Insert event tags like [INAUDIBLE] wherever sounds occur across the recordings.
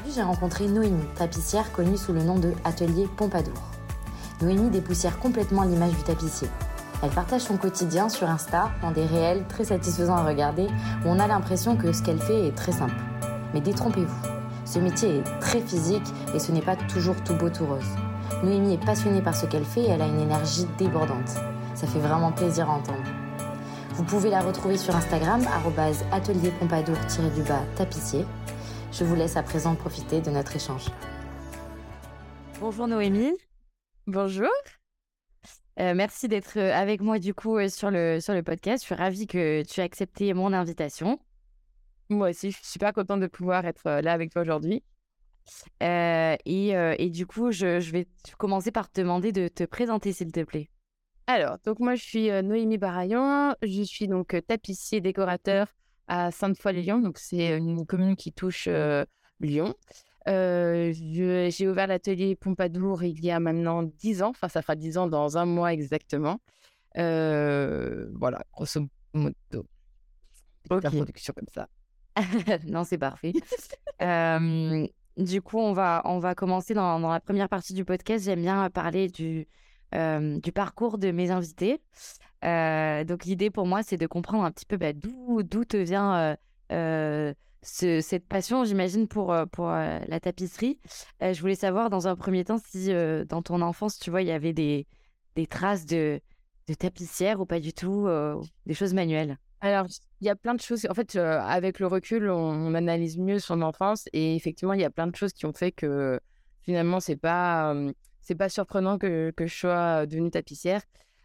Aujourd'hui, j'ai rencontré Noémie, tapissière connue sous le nom de Atelier Pompadour. Noémie dépoussière complètement l'image du tapissier. Elle partage son quotidien sur Insta dans des réels très satisfaisants à regarder où on a l'impression que ce qu'elle fait est très simple. Mais détrompez-vous, ce métier est très physique et ce n'est pas toujours tout beau tout rose. Noémie est passionnée par ce qu'elle fait et elle a une énergie débordante. Ça fait vraiment plaisir à entendre. Vous pouvez la retrouver sur Instagram, atelier pompadour-du-bas tapissier. Je vous laisse à présent profiter de notre échange. Bonjour Noémie. Bonjour. Euh, merci d'être euh, avec moi du coup euh, sur, le, sur le podcast. Je suis ravie que tu aies accepté mon invitation. Moi aussi, je suis super contente de pouvoir être là avec toi aujourd'hui. et, et, du coup, je, je, vais commencer par te demander de te présenter, s'il te plaît. Alors, donc moi, je suis Noémie Barayon. Je suis donc tapissier décorateur à Sainte-Foy-les-Lyons. Donc, c'est une commune qui touche Lyon. Euh, j'ai ouvert l'atelier Pompadour il y a maintenant 10 ans. Enfin, ça fera 10 ans dans un mois exactement. Euh, voilà, grosso modo. Ok. La production comme ça. [LAUGHS] non, c'est parfait. euh, du coup, on va, on va commencer dans, dans la première partie du podcast. J'aime bien parler du, euh, du parcours de mes invités. Euh, donc, l'idée pour moi, c'est de comprendre un petit peu bah, d'où te vient euh, cette passion, j'imagine, pour, euh, pour euh, la tapisserie. Euh, je voulais savoir, dans un premier temps, si dans ton enfance, tu vois, il y avait des, des traces de, de tapissière ou pas du tout, des choses manuelles? Alors, il y a plein de choses. En fait, avec le recul, on, analyse mieux son enfance et effectivement, il y a plein de choses qui ont fait que finalement, c'est pas, c'est pas surprenant que, que je sois devenue tapissière.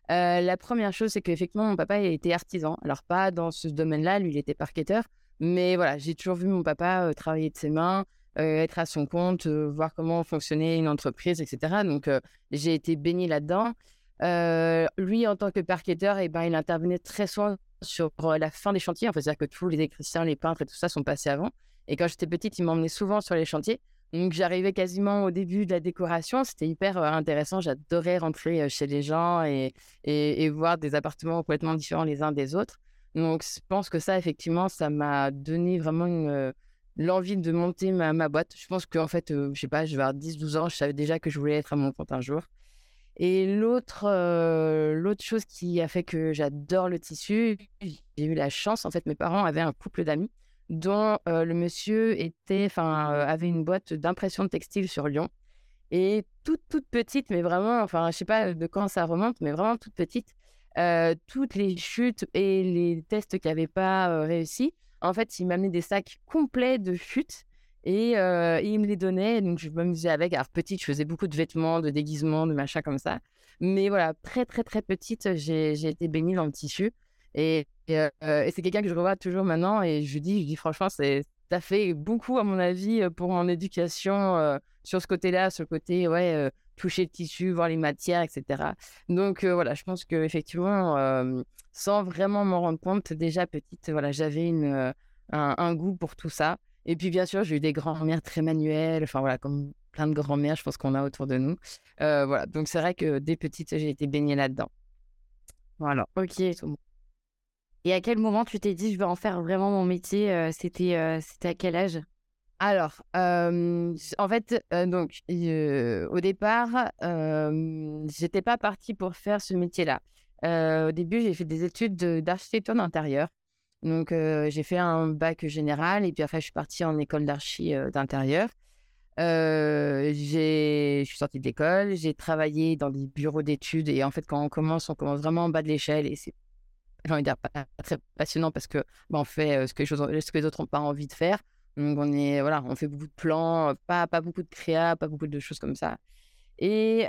La première chose, c'est qu'effectivement, mon papa était artisan. Alors, pas dans ce domaine-là, lui, il était parqueteur. Mais voilà, j'ai toujours vu mon papa travailler de ses mains, être à son compte, voir comment fonctionnait une entreprise, etc. Donc, j'ai été baignée là-dedans. lui, en tant que parqueteur, eh ben, il intervenait très souvent sur la fin des chantiers. En fait, c'est-à-dire que tous les électriciens, les peintres et tout ça sont passés avant. Et quand j'étais petite, il m'emmenait souvent sur les chantiers. Donc, j'arrivais quasiment au début de la décoration. C'était hyper intéressant. J'adorais rentrer chez les gens et, et, voir des appartements complètement différents les uns des autres. Donc, je pense que ça, effectivement, ça m'a donné vraiment l'envie de monter ma, ma, boîte. Je pense qu'en fait, je je sais pas, je vais avoir 10-12 ans, je savais déjà que je voulais être à mon compte un jour. Et l'autre, l'autre chose qui a fait que j'adore le tissu, j'ai eu la chance, en fait, mes parents avaient un couple d'amis dont le monsieur était, avait une boîte d'impression de textile sur Lyon. Et toute, toute petite, mais vraiment, enfin, je sais pas de quand ça remonte, mais vraiment toute petite, toutes les chutes et les tests qui n'avaient pas réussi, en fait, il m'amenait des sacs complets de chutes et, euh, il me les donnait. Donc, je m'amusais avec. Alors, petite, je faisais beaucoup de vêtements, de déguisements, de machins comme ça. Mais voilà, très, très, très petite, j'ai été baignée dans le tissu. Et, et, c'est quelqu'un que je revois toujours maintenant. Et je dis, je dis franchement, ça fait beaucoup, à mon avis, pour mon éducation sur ce côté-là, sur le côté, ouais toucher le tissu, voir les matières, etc. Donc voilà, je pense que effectivement, sans vraiment m'en rendre compte, déjà petite, voilà, j'avais une un, goût pour tout ça. Et puis bien sûr, j'ai eu des grands-mères très manuelles, enfin voilà, comme plein de grands-mères, je pense qu'on a autour de nous. voilà, donc c'est vrai que dès petite, j'ai été baignée là-dedans. Voilà. Ok. Et à quel moment tu t'es dit, je vais en faire vraiment mon métier C'était c'était à quel âge? Alors, en fait, donc, au départ, euh, j'étais pas partie pour faire ce métier-là. au début, j'ai fait des études d'architecture d'intérieur. Donc, j'ai fait un bac général et puis après, je suis partie en école d'archi d'intérieur. je suis sortie de l'école, j'ai travaillé dans des bureaux d'études et en fait, quand on commence, on commence vraiment en bas de l'échelle et c'est, j'ai envie de dire, pas très passionnant parce que bah, on fait ce que, les choses, ce que les autres n'ont pas envie de faire. Donc, on, est, voilà, on fait beaucoup de plans, pas, pas beaucoup de créa, pas beaucoup de choses comme ça. Et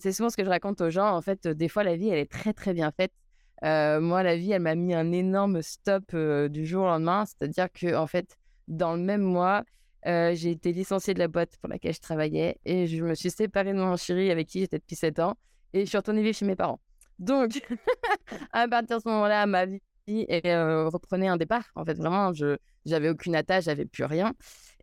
c'est souvent ce que je raconte aux gens. En fait, des fois, la vie, elle est très, très bien faite. moi, la vie, elle m'a mis un énorme stop du jour au lendemain. C'est-à-dire que, en fait, dans le même mois, j'ai été licenciée de la boîte pour laquelle je travaillais et je me suis séparée de mon chéri avec qui j'étais depuis 7 ans et je suis retournée vivre chez mes parents. Donc, [LAUGHS] à partir de ce moment-là, ma vie reprenait un départ. En fait, vraiment, je j'avais aucune attache, j'avais plus rien.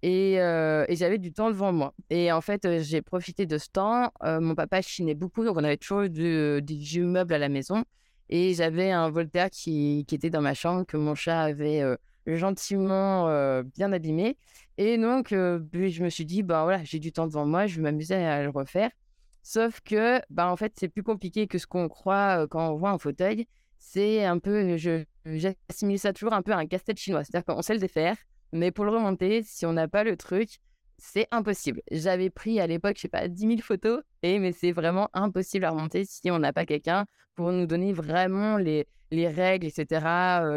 Et, et j'avais du temps devant moi. Et en fait, j'ai profité de ce temps. mon papa chinait beaucoup, donc on avait toujours des vieux meubles à la maison. Et j'avais un Voltaire qui, était dans ma chambre, que mon chat avait gentiment bien abîmé. Et donc, je me suis dit, bah voilà, j'ai du temps devant moi, je vais m'amuser à le refaire. Sauf que, bah en fait, c'est plus compliqué que ce qu'on croit quand on voit un fauteuil. C'est un peu, j'assimile ça toujours un peu à un casse-tête chinois. C'est-à-dire qu'on sait le défaire, mais pour le remonter, si on n'a pas le truc, c'est impossible. J'avais pris à l'époque, je sais pas, 10 000 photos, et, mais c'est vraiment impossible à remonter si on n'a pas quelqu'un pour nous donner vraiment les, les règles, etc.,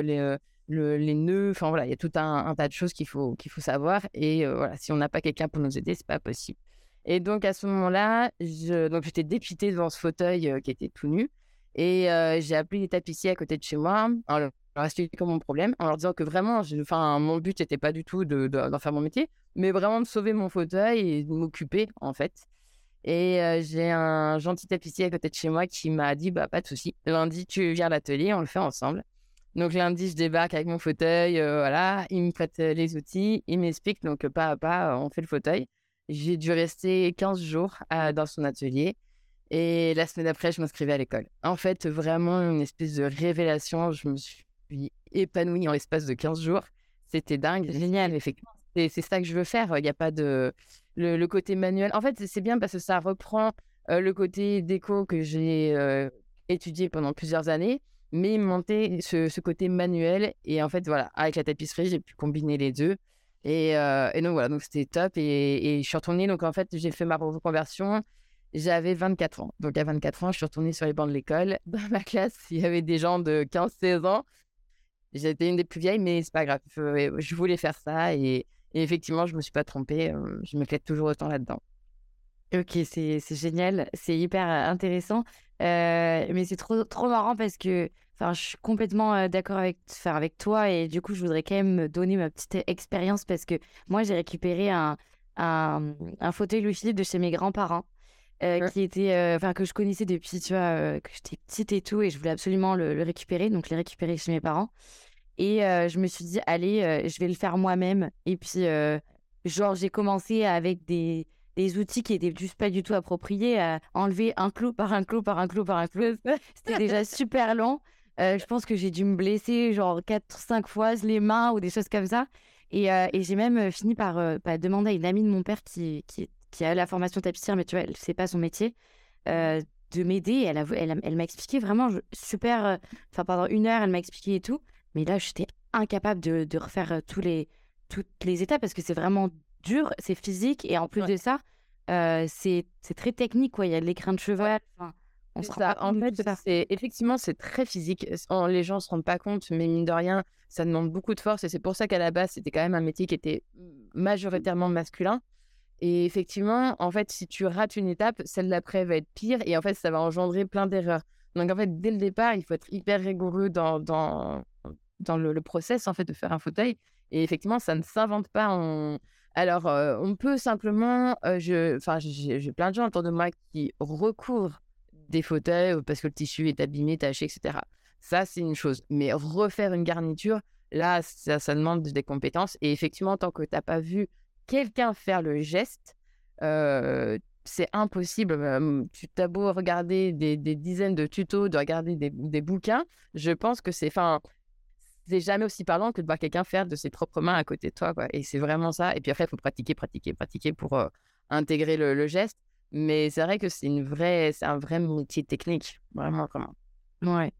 les, les nœuds. Enfin voilà, il y a tout un, tas de choses qu'il faut, qu'il faut savoir. Et voilà, si on n'a pas quelqu'un pour nous aider, c'est pas possible. Et donc à ce moment-là, je, donc j'étais dépitée devant ce fauteuil qui était tout nu. Et j'ai appelé les tapissiers à côté de chez moi en leur expliquant mon problème, en leur disant que vraiment, enfin, mon but n'était pas du tout d'en de, faire mon métier, mais vraiment de sauver mon fauteuil et de m'occuper en fait. Et j'ai un gentil tapissier à côté de chez moi qui m'a dit bah pas de souci. Lundi, tu viens à l'atelier, on le fait ensemble. Donc lundi, je débarque avec mon fauteuil, voilà, il me prête les outils, il m'explique, donc pas à pas, on fait le fauteuil. J'ai dû rester 15 jours dans son atelier et la semaine après, je m'inscrivais à l'école. En fait, vraiment une espèce de révélation, je me suis épanouie en l'espace de 15 jours. C'était dingue, génial, effectivement. C'est ça que je veux faire, il n'y a pas de... Le, côté manuel. En fait, c'est bien parce que ça reprend le côté déco que j'ai étudié pendant plusieurs années mais il me ce, ce, côté manuel. Et en fait, voilà, avec la tapisserie, j'ai pu combiner les deux. Et, euh, et donc voilà, donc c'était top. Et, je suis retournée, donc en fait, j'ai fait ma reconversion. J'avais 24 ans. Donc à 24 ans, je suis retournée sur les bancs de l'école. [LAUGHS] Dans ma classe, il y avait des gens de 15-16 ans. J'étais une des plus vieilles, mais c'est pas grave. Je, voulais faire ça. Et, effectivement, je me suis pas trompée. Euh, je me fais toujours autant là-dedans. Ok, c'est génial. C'est hyper intéressant. Euh, mais c'est trop, trop marrant parce que enfin, je suis complètement d'accord avec, avec toi et du coup, je voudrais quand même me donner ma petite expérience parce que moi, j'ai récupéré un, un, un fauteuil Louis Philippe de chez mes grands-parents. qui était enfin que je connaissais depuis tu vois que j'étais petite et tout et je voulais absolument le, récupérer donc les récupérer chez mes parents et je me suis dit allez je vais le faire moi-même et puis genre j'ai commencé avec des des outils qui étaient juste pas du tout appropriés, à enlever un clou par un clou par un clou par un clou. [LAUGHS] C'était déjà [LAUGHS] super long. Euh, je pense que j'ai dû me blesser genre 4-5 fois les mains ou des choses comme ça. Et, euh, et j'ai même euh, fini par, demander à une amie de mon père qui, qui, qui a la formation tapissière, mais tu vois, elle sait pas son métier, de m'aider. Elle, elle, elle m'a expliqué vraiment super. Enfin, pendant une heure, elle m'a expliqué et tout. Mais là, j'étais incapable de, de refaire tous les, toutes les étapes parce que c'est vraiment dur, c'est physique et en plus de ça, c'est très technique. Quoi. Il y a de l'écran de cheval. On se ça. En fait, c'est effectivement c'est très physique. Les gens se rendent pas compte, mais mine de rien, ça demande beaucoup de force et c'est pour ça qu'à la base c'était quand même un métier qui était majoritairement masculin. Et effectivement, en fait, si tu rates une étape, celle d'après va être pire et en fait, ça va engendrer plein d'erreurs. Donc en fait, dès le départ, il faut être hyper rigoureux dans, dans, dans le, le, process en fait de faire un fauteuil. Et effectivement, ça ne s'invente pas. en alors, on peut simplement, je, enfin, j'ai plein de gens autour de moi qui recouvrent des fauteuils parce que le tissu est abîmé, taché, etc. Ça, c'est une chose. Mais refaire une garniture, là, ça, ça demande des compétences. Et effectivement, tant que tu n'as pas vu quelqu'un faire le geste, c'est impossible. Tu as beau regarder des, dizaines de tutos, de regarder des, des bouquins, je pense que c'est, enfin, c'est jamais aussi parlant que de voir quelqu'un faire de ses propres mains à côté de toi. Quoi. Et c'est vraiment ça. Et puis après, il faut pratiquer, pratiquer, pratiquer pour intégrer le, geste. Mais c'est vrai que c'est une vraie, c'est un vrai métier technique, vraiment, vraiment. Ouais.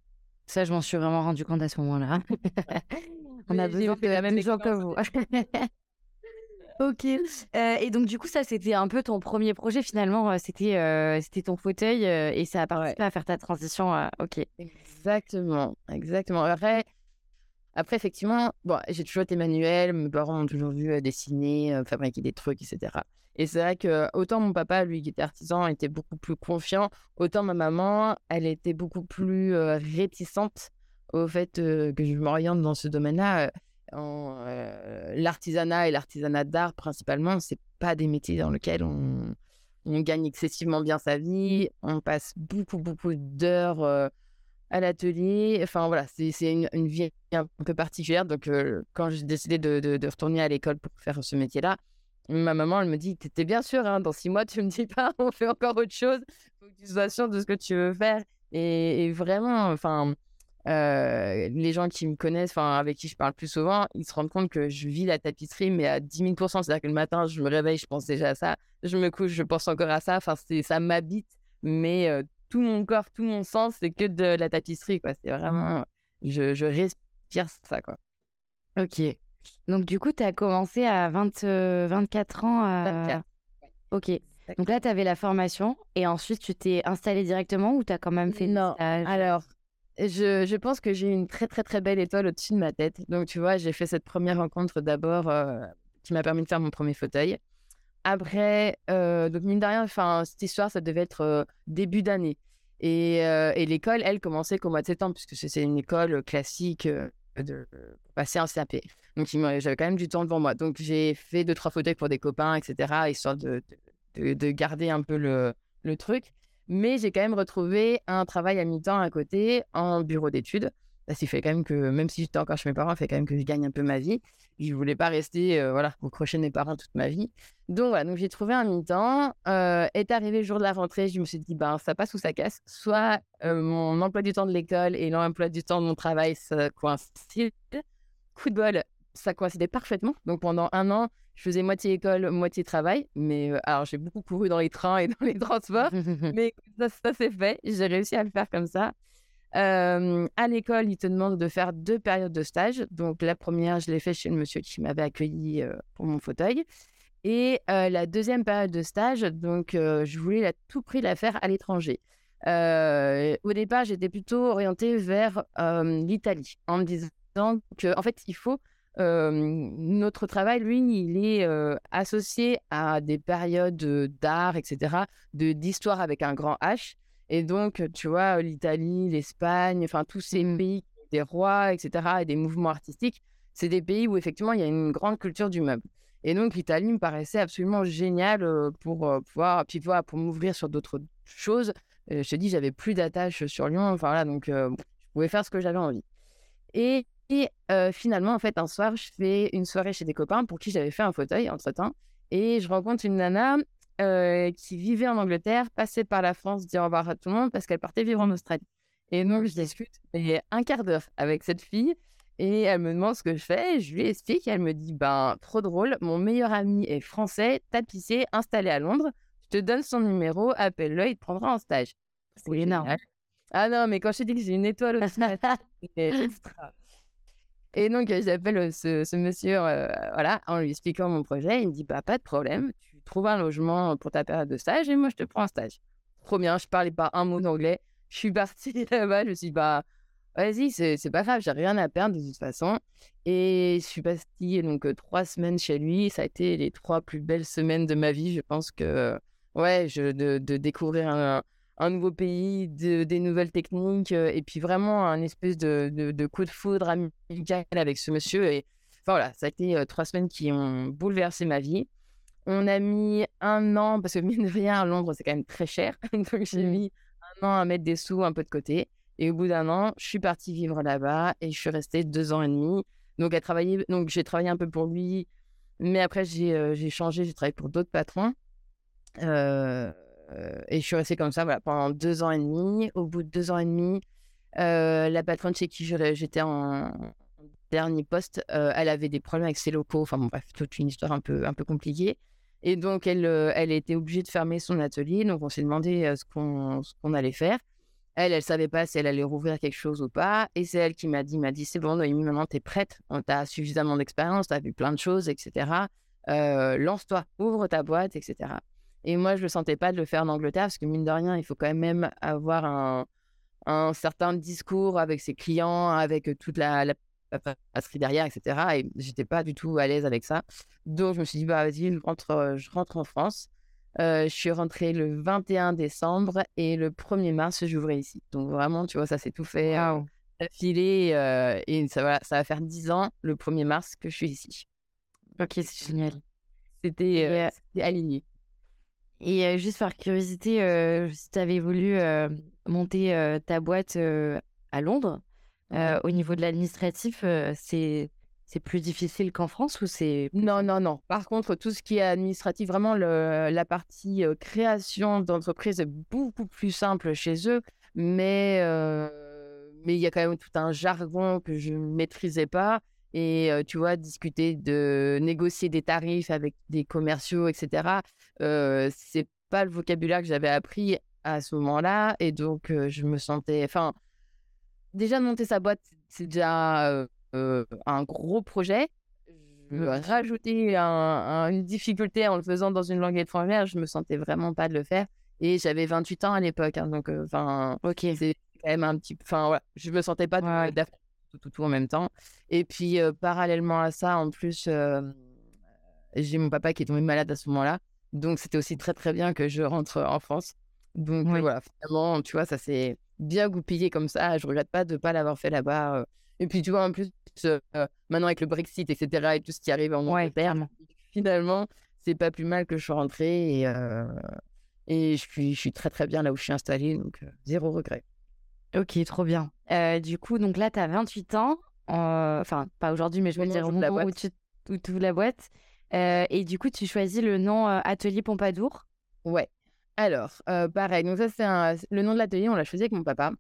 Ça, je m'en suis vraiment rendu compte à ce moment-là. [LAUGHS] On a besoin de la même chose que vous. [LAUGHS] [LAUGHS] Ok. et donc, du coup, ça, c'était un peu ton premier projet finalement. C'était c'était ton fauteuil et ça a participé à faire ta transition. ok. Exactement. Exactement. Après, après effectivement, bon, j'ai toujours été manuel. Mes parents m'ont toujours vu dessiner, fabriquer des trucs, etc. Et c'est vrai que autant mon papa, lui, qui était artisan, était beaucoup plus confiant, autant ma maman, elle était beaucoup plus réticente au fait que je m'oriente dans ce domaine-là. L'artisanat et l'artisanat d'art principalement, c'est pas des métiers dans lesquels on, gagne excessivement bien sa vie. On passe beaucoup, beaucoup d'heures à l'atelier. Enfin voilà, c'est une, vie un peu particulière. Donc quand j'ai décidé de, retourner à l'école pour faire ce métier-là, ma maman, elle me dit, t'es bien sûr, hein, dans six mois, tu me dis pas, on fait encore autre chose. Faut que tu sois sûr de ce que tu veux faire. Et, vraiment, enfin euh, les gens qui me connaissent, enfin avec qui je parle plus souvent, ils se rendent compte que je vis la tapisserie, mais à 10 000% C'est-à-dire que le matin, je me réveille, je pense déjà à ça. Je me couche, je pense encore à ça. Enfin, ça m'habite, mais tout mon corps, tout mon sens, c'est que de la tapisserie, quoi. C'est vraiment, je, je, respire ça, quoi. Ok. Donc du coup, tu as commencé à 20, 24 ans. À... 24. Ok. Donc là, tu avais la formation et ensuite tu t'es installé directement ou tu as quand même fait Non. Alors, je, je, pense que j'ai une très très très belle étoile au-dessus de ma tête. Donc tu vois, j'ai fait cette première rencontre d'abord euh, qui m'a permis de faire mon premier fauteuil. Après, euh, donc mine de rien, enfin cette histoire, ça devait être euh, début d'année. Et, et l'école, elle, commençait qu'au mois de septembre, puisque c'est une école classique de passer un CAP. Donc j'avais quand même du temps devant moi. Donc j'ai fait deux trois fauteuils pour des copains, etc., histoire de, de, de garder un peu le, le truc. Mais j'ai quand même retrouvé un travail à mi-temps à côté en bureau d'études. Ça s'est fait quand même que, même si j'étais encore chez mes parents, ça fait quand même que je gagne un peu ma vie. Je ne voulais pas rester euh, voilà, au crochet de mes parents toute ma vie. Donc voilà, donc j'ai trouvé un mi-temps. Euh, est arrivé le jour de la rentrée, je me suis dit, ben, ça passe ou ça casse. Soit euh, mon emploi du temps de l'école et l'emploi du temps de mon travail, ça coïncide. Coup de bol, ça coïncidait parfaitement. Donc pendant un an, je faisais moitié école, moitié travail. Mais alors, j'ai beaucoup couru dans les trains et dans les transports. [LAUGHS] mais ça, ça s'est fait. J'ai réussi à le faire comme ça. À l'école, ils te demandent de faire deux périodes de stage. Donc, la première, je l'ai fait chez le monsieur qui m'avait accueilli pour mon fauteuil. Et la deuxième période de stage, donc, je voulais à tout prix la faire à l'étranger. au départ, j'étais plutôt orientée vers l'Italie en me disant que, en fait, il faut notre travail, lui, il est associé à des périodes d'art, etc., de d'histoire avec un grand H. Et donc, tu vois, l'Italie, l'Espagne, enfin tous ces mmh. pays, des rois, etc., et des mouvements artistiques, c'est des pays où effectivement il y a une grande culture du meuble. Et donc l'Italie me paraissait absolument génial pour pouvoir, puis voilà, pour m'ouvrir sur d'autres choses. je te dis, j'avais plus d'attache sur Lyon, enfin voilà, donc je pouvais faire ce que j'avais envie. Et et finalement, en fait, un soir, je fais une soirée chez des copains pour qui j'avais fait un fauteuil entre-temps. Et je rencontre une nana qui vivait en Angleterre, passait par la France, dire au revoir à tout le monde parce qu'elle partait vivre en Australie. Et donc, je discute mais un quart d'heure avec cette fille. Et elle me demande ce que je fais. Je lui explique. elle me dit Ben, trop drôle. Mon meilleur ami est français, tapissier, installé à Londres. Je te donne son numéro. Appelle-le. Il te prendra en stage. C'est énorme. Ah non, mais quand je te dis que j'ai une étoile au [LAUGHS] c'est extra. Et donc, j'appelle ce, monsieur, voilà, en lui expliquant mon projet. Il me dit, bah, pas de problème, tu trouves un logement pour ta période de stage et moi, je te prends un stage. Trop bien, je parlais pas un mot d'anglais. Je suis partie [LAUGHS] là-bas, je me suis dit, bah, vas-y, c'est pas grave, j'ai rien à perdre de toute façon. Et je suis partie donc trois semaines chez lui. Ça a été les trois plus belles semaines de ma vie. Je pense que, ouais, de, de découvrir un un nouveau pays, des nouvelles techniques, euh, et puis vraiment un espèce de, de, coup de foudre amical avec ce monsieur. Et enfin voilà, ça a été euh, trois semaines qui ont bouleversé ma vie. On a mis un an, parce que mine de rien, à Londres, c'est quand même très cher. [LAUGHS] Donc j'ai mmh. mis un an à mettre des sous un peu de côté. Et au bout d'un an, je suis partie vivre là-bas et je suis restée deux ans et demi. Donc, à travailler, donc j'ai travaillé un peu pour lui, mais après j'ai euh, j'ai changé, j'ai travaillé pour d'autres patrons. Euh, et je suis restée comme ça voilà, pendant deux ans et demi. Au bout de deux ans et demi, euh, la patronne chez qui j'étais en dernier poste, elle avait des problèmes avec ses locaux. Enfin bon, bref, toute une histoire un peu, un peu compliquée. Et donc, elle, elle était obligée de fermer son atelier. Donc, on s'est demandé ce qu'on allait faire. Elle, elle savait pas si elle allait rouvrir quelque chose ou pas. Et c'est elle qui m'a dit, m'a dit, c'est bon, Noémie, maintenant, tu es prête. Tu as suffisamment d'expérience, tu as vu plein de choses, etc. lance-toi, ouvre ta boîte, etc. Et moi, je ne sentais pas de le faire en Angleterre parce que mine de rien, il faut quand même avoir un, un certain discours avec ses clients, avec toute la passerie derrière, etc. Et j'étais pas du tout à l'aise avec ça. Donc, je me suis dit, bah, vas-y, je rentre, je rentre en France. je suis rentrée le 21 décembre et le 1er mars, j'ouvrais ici. Donc, vraiment, tu vois, ça s'est tout fait wow. d'affilée. et ça, voilà, ça va faire 10 ans le 1er mars que je suis ici. Ok, c'est génial. C'était aligné. Et juste par curiosité, si tu avais voulu monter ta boîte à Londres, au niveau de l'administratif, c'est c'est plus difficile qu'en France ou c'est Non, non, non. Par contre, tout ce qui est administratif, vraiment le, la partie création d'entreprise est beaucoup plus simple chez eux, mais mais il y a quand même tout un jargon que je ne maîtrisais pas. Et tu vois, discuter de négocier des tarifs avec des commerciaux, etc. Euh, c'est pas le vocabulaire que j'avais appris à ce moment-là. Et donc, je me sentais. Enfin, déjà, monter sa boîte, c'est déjà un gros projet. Je rajouter une difficulté en le faisant dans une langue étrangère, je me sentais vraiment pas de le faire. Et j'avais 28 ans à l'époque. Hein, donc, enfin, ok c'est quand même un petit. Enfin, voilà, je me sentais pas de, tout, tout, tout, en même temps. Et puis, parallèlement à ça, en plus, j'ai mon papa qui est tombé malade à ce moment-là. Donc, c'était aussi très, très bien que je rentre en France. Donc, voilà, finalement, tu vois, ça s'est bien goupillé comme ça. Je regrette pas de ne pas l'avoir fait là-bas. Et puis, tu vois, en plus, maintenant avec le Brexit, etc., et tout ce qui arrive en Angleterre, [LAUGHS] finalement, c'est pas plus mal que je sois rentrée. Et, et je, suis, je suis très, très bien là où je suis installée. Donc, zéro regret. Ok, trop bien. du coup, donc là, tu as 28 ans. Enfin, pas aujourd'hui, mais je veux dire au moment où tu ouvres la boîte. et du coup, tu choisis le nom Atelier Pompadour. Ouais. Alors, pareil. Donc, ça, c'est le nom de l'atelier, on l'a choisi avec mon papa.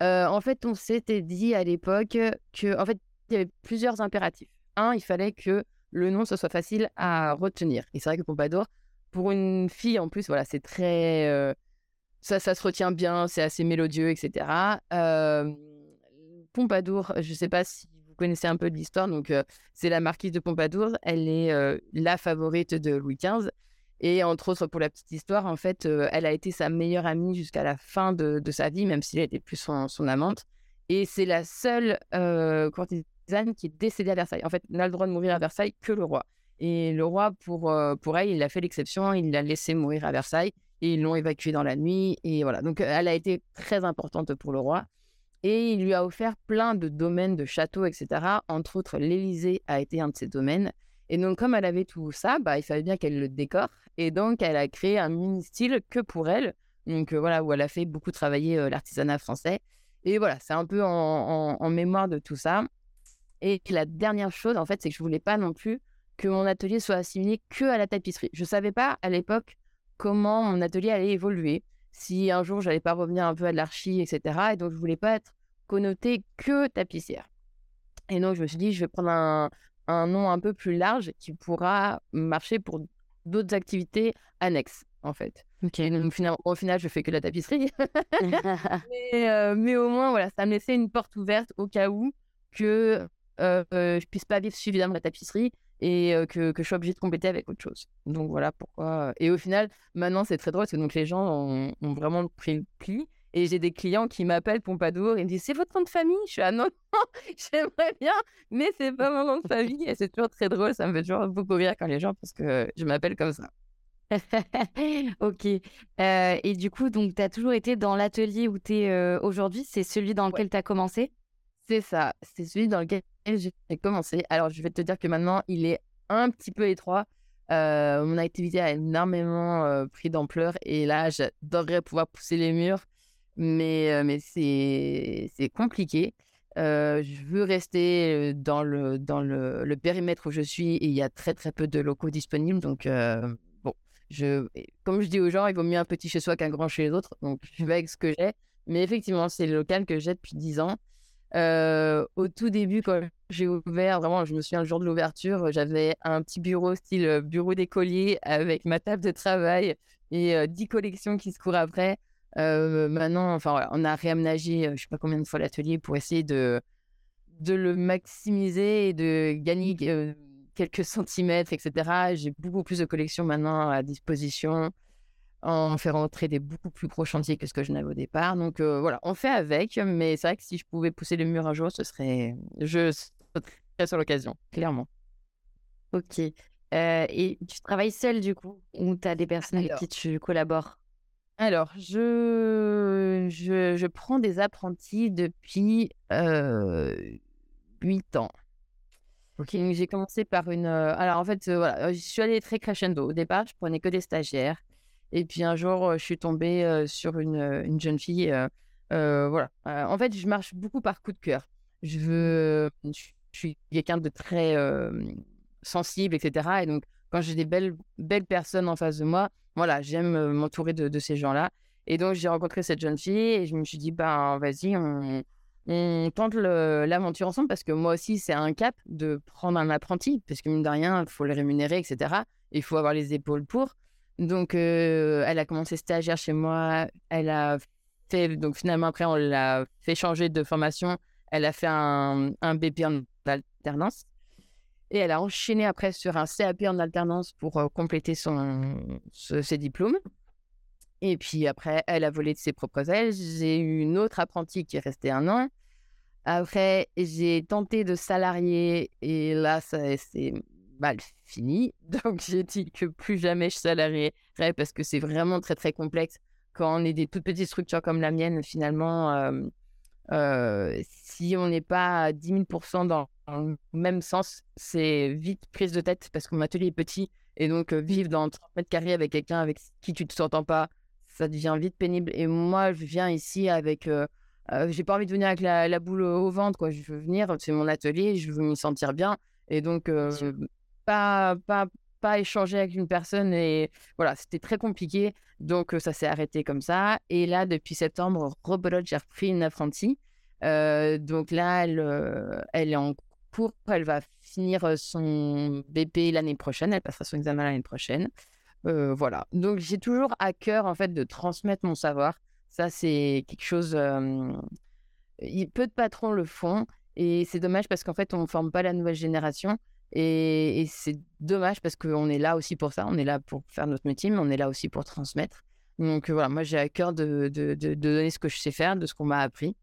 en fait, on s'était dit à l'époque que, en fait, il y avait plusieurs impératifs. Un, il fallait que le nom, soit facile à retenir. Et c'est vrai que Pompadour, pour une fille, en plus, voilà, c'est très ça, ça se retient bien, c'est assez mélodieux, etc. Pompadour, je ne sais pas si vous connaissez un peu de l'histoire, donc c'est la marquise de Pompadour, elle est la favorite de Louis XV. Et entre autres, pour la petite histoire, en fait, elle a été sa meilleure amie jusqu'à la fin de, sa vie, même si elle était plus son, amante. Et c'est la seule courtisane qui est décédée à Versailles. En fait, n'a le droit de mourir à Versailles que le roi. Et le roi, pour, pour elle, il a fait l'exception, il l'a laissé mourir à Versailles et ils l'ont évacuée dans la nuit. Et voilà. Donc, elle a été très importante pour le roi. Et il lui a offert plein de domaines, de châteaux, etc. Entre autres, l'Élysée a été un de ses domaines. Et donc, comme elle avait tout ça, bah, il fallait bien qu'elle le décore. Et donc, elle a créé un mini-style que pour elle. Donc, voilà, où elle a fait beaucoup travailler l'artisanat français. Et voilà, c'est un peu en, mémoire de tout ça. Et la dernière chose, en fait, c'est que je voulais pas non plus que mon atelier soit assimilé que à la tapisserie. Je savais pas à l'époque comment mon atelier allait évoluer, si un jour j'allais pas revenir un peu à de l'archi, etc. Et donc je voulais pas être connotée que tapissière. Et donc je me suis dit, je vais prendre un, un nom un peu plus large qui pourra marcher pour d'autres activités annexes, en fait. Ok. Donc finalement, au final, je fais que la tapisserie. [LAUGHS] [LAUGHS] mais, euh, mais, au moins, voilà, ça me laissait une porte ouverte au cas où que euh, euh, je puisse pas vivre suffisamment la tapisserie et que, que, je sois obligée de compléter avec autre chose. Donc voilà pourquoi. Et au final, maintenant, c'est très drôle parce que donc, les gens ont, vraiment pris le pli. Et j'ai des clients qui m'appellent Pompadour et me disent C'est votre nom de famille? Je suis Ah non, non [LAUGHS] j'aimerais bien, mais c'est pas mon nom de famille. Et c'est toujours très drôle, ça me fait toujours beaucoup rire quand les gens pensent que je m'appelle comme ça. [LAUGHS] ok. et du coup, donc, tu as toujours été dans l'atelier où tu es aujourd'hui C'est celui dans lequel tu as commencé? C'est ça. C'est celui dans lequel j'ai commencé. Alors, je vais te dire que maintenant, il est un petit peu étroit. Euh, mon activité a énormément euh, pris d'ampleur et là, j'adorerais pouvoir pousser les murs, mais, mais c'est compliqué. je veux rester dans, le, dans le, périmètre où je suis et il y a très très peu de locaux disponibles. Donc, bon, je, comme je dis aux gens, il vaut mieux un petit chez soi qu'un grand chez les autres. Donc, [LAUGHS] je vais avec ce que j'ai. Mais effectivement, c'est le local que j'ai depuis 10 ans. Au tout début, quand j'ai ouvert, vraiment, je me souviens le jour de l'ouverture, j'avais un petit bureau style bureau d'écolier avec ma table de travail et 10 euh, collections qui se courent après. Maintenant, enfin, on a réaménagé, je sais pas combien de fois l'atelier pour essayer de, de le maximiser et de gagner quelques centimètres, etc. J'ai beaucoup plus de collections maintenant à disposition. On fait rentrer des beaucoup plus gros chantiers que ce que je n'avais au départ. Donc voilà, on fait avec, mais c'est vrai que si je pouvais pousser les murs un jour, ce serait. Je serais sur l'occasion, clairement. Ok. et tu travailles seul du coup Ou tu as des personnes avec qui tu collabores? Alors, je, je, je, prends des apprentis depuis euh, 8 ans. Ok, j'ai commencé par une. alors, en fait, voilà, je suis allée très crescendo. Au départ, je prenais que des stagiaires. Et puis un jour, je suis tombée sur une, une, jeune fille. voilà. en fait, je marche beaucoup par coup de cœur. Je veux. Je suis quelqu'un de très sensible, etc. Et donc, quand j'ai des belles, belles personnes en face de moi, voilà, j'aime m'entourer de, ces gens-là. Et donc, j'ai rencontré cette jeune fille et je me suis dit, ben, vas-y, on, tente l'aventure ensemble parce que moi aussi, c'est un cap de prendre un apprenti, parce que mine de rien, il faut le rémunérer, etc. Il faut avoir les épaules pour. Donc, elle a commencé stagiaire chez moi. Elle a fait, donc finalement, après, on l'a fait changer de formation. Elle a fait un, un BP en alternance. Et elle a enchaîné après sur un CAP en alternance pour compléter son, ses diplômes. Et puis après, elle a volé de ses propres ailes. J'ai eu une autre apprentie qui est restée un an. Après, j'ai tenté de salarier et là, c'est mal fini. [LAUGHS] Donc, j'ai dit que plus jamais je salarierai parce que c'est vraiment très, très complexe. Quand on est des toutes petites structures comme la mienne, finalement, si on n'est pas à 10 000 dans le même sens, c'est vite prise de tête parce que mon atelier est petit et donc vivre dans 30 mètres carrés avec quelqu'un avec qui tu ne t'entends pas, ça devient vite pénible. Et moi, je viens ici avec. j'ai pas envie de venir avec la, boule au ventre, quoi. Je veux venir, c'est mon atelier, je veux m'y sentir bien. Et donc, pas, pas, pas échanger avec une personne. Et voilà, c'était très compliqué. Donc, ça s'est arrêté comme ça. Et là, depuis septembre, rebelote, j'ai repris une apprentie. donc là, elle, elle est en cours. Elle va finir son BP l'année prochaine. Elle passera son examen l'année prochaine. voilà. Donc, j'ai toujours à cœur, en fait, de transmettre mon savoir. Ça, c'est quelque chose. peu de patrons le font. Et c'est dommage parce qu'en fait, on ne forme pas la nouvelle génération. Et, c'est dommage parce qu'on est là aussi pour ça. On est là pour faire notre métier, mais on est là aussi pour transmettre. Donc voilà, moi j'ai à cœur de, de, de, donner ce que je sais faire, de ce qu'on m'a appris.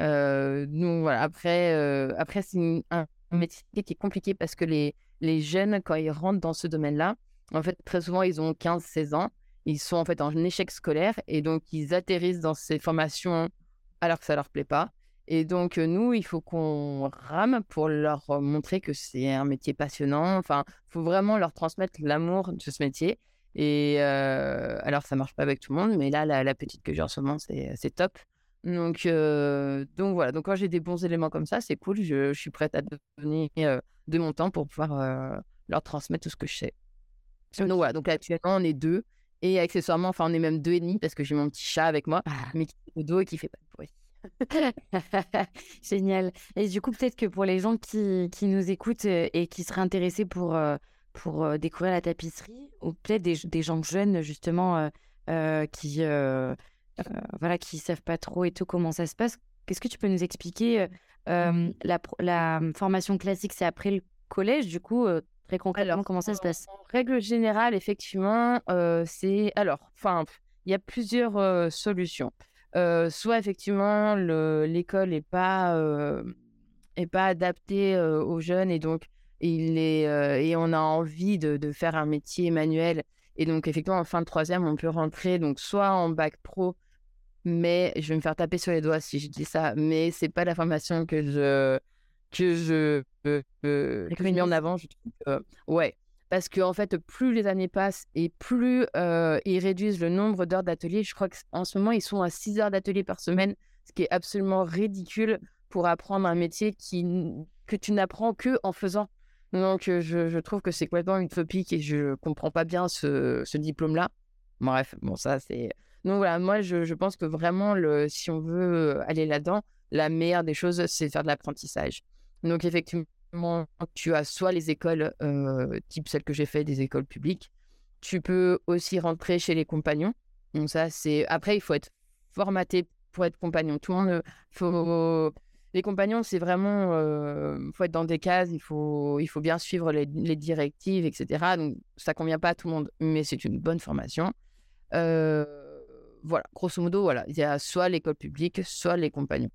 Euh, voilà, après, euh, après c'est un, métier qui est compliqué parce que les, les jeunes, quand ils rentrent dans ce domaine-là, en fait, très souvent, ils ont 15-16 ans. Ils sont en fait en échec scolaire et donc ils atterrissent dans ces formations alors que ça leur plaît pas. Et donc, nous, il faut qu'on rame pour leur montrer que c'est un métier passionnant. Enfin, il faut vraiment leur transmettre l'amour de ce métier. Et alors, ça marche pas avec tout le monde, mais là, la, petite que j'ai en ce moment, c'est top. Donc, donc voilà. Donc, quand j'ai des bons éléments comme ça, c'est cool. Je, suis prête à donner de mon temps pour pouvoir leur transmettre tout ce que je sais. Donc voilà. Donc actuellement, on est deux. Et accessoirement, enfin, on est même deux et demi parce que j'ai mon petit chat avec moi, ah. mais qui fait le dos et qui fait pas de bruit. [LAUGHS] Génial. Et du coup, peut-être que pour les gens qui, qui, nous écoutent euh, et qui seraient intéressés pour, euh, pour euh, découvrir la tapisserie, ou peut-être des, des, gens jeunes, justement, qui ne voilà, qui savent pas trop et tout comment ça se passe, qu'est-ce que tu peux nous expliquer la, la, formation classique, c'est après le collège, du coup, très concrètement, comment ça se passe? En règle générale, effectivement, c'est... Alors, enfin, il y a plusieurs solutions soit effectivement l'école n'est pas, est pas adaptée aux jeunes et donc il est, et on a envie de, de, faire un métier manuel. Et donc effectivement, en fin de troisième, on peut rentrer donc soit en bac pro, mais je vais me faire taper sur les doigts si je dis ça, mais c'est pas la formation que je que je, que mis en avant. Je trouve ouais, parce qu'en en fait, plus les années passent et plus ils réduisent le nombre d'heures d'atelier, je crois qu'en ce moment, ils sont à 6 heures d'atelier par semaine, ce qui est absolument ridicule pour apprendre un métier qui, que tu n'apprends que en faisant. Donc, je, je trouve que c'est complètement utopique et je comprends pas bien ce, ce diplôme-là. Bref, bon, ça, c'est. Donc voilà, moi, je, je, pense que vraiment, le, si on veut aller là-dedans, la meilleure des choses, c'est faire de l'apprentissage. Donc, effectivement, tu as soit les écoles euh, type celles que j'ai fait, des écoles publiques. Tu peux aussi rentrer chez les compagnons. Donc ça, c'est après il faut être formaté pour être compagnon. Tout le monde faut Les compagnons, c'est vraiment, il faut être dans des cases, il faut, il faut bien suivre les, directives, etc. Donc, ça convient pas à tout le monde, mais c'est une bonne formation. voilà, grosso modo, voilà, il y a soit l'école publique, soit les compagnons,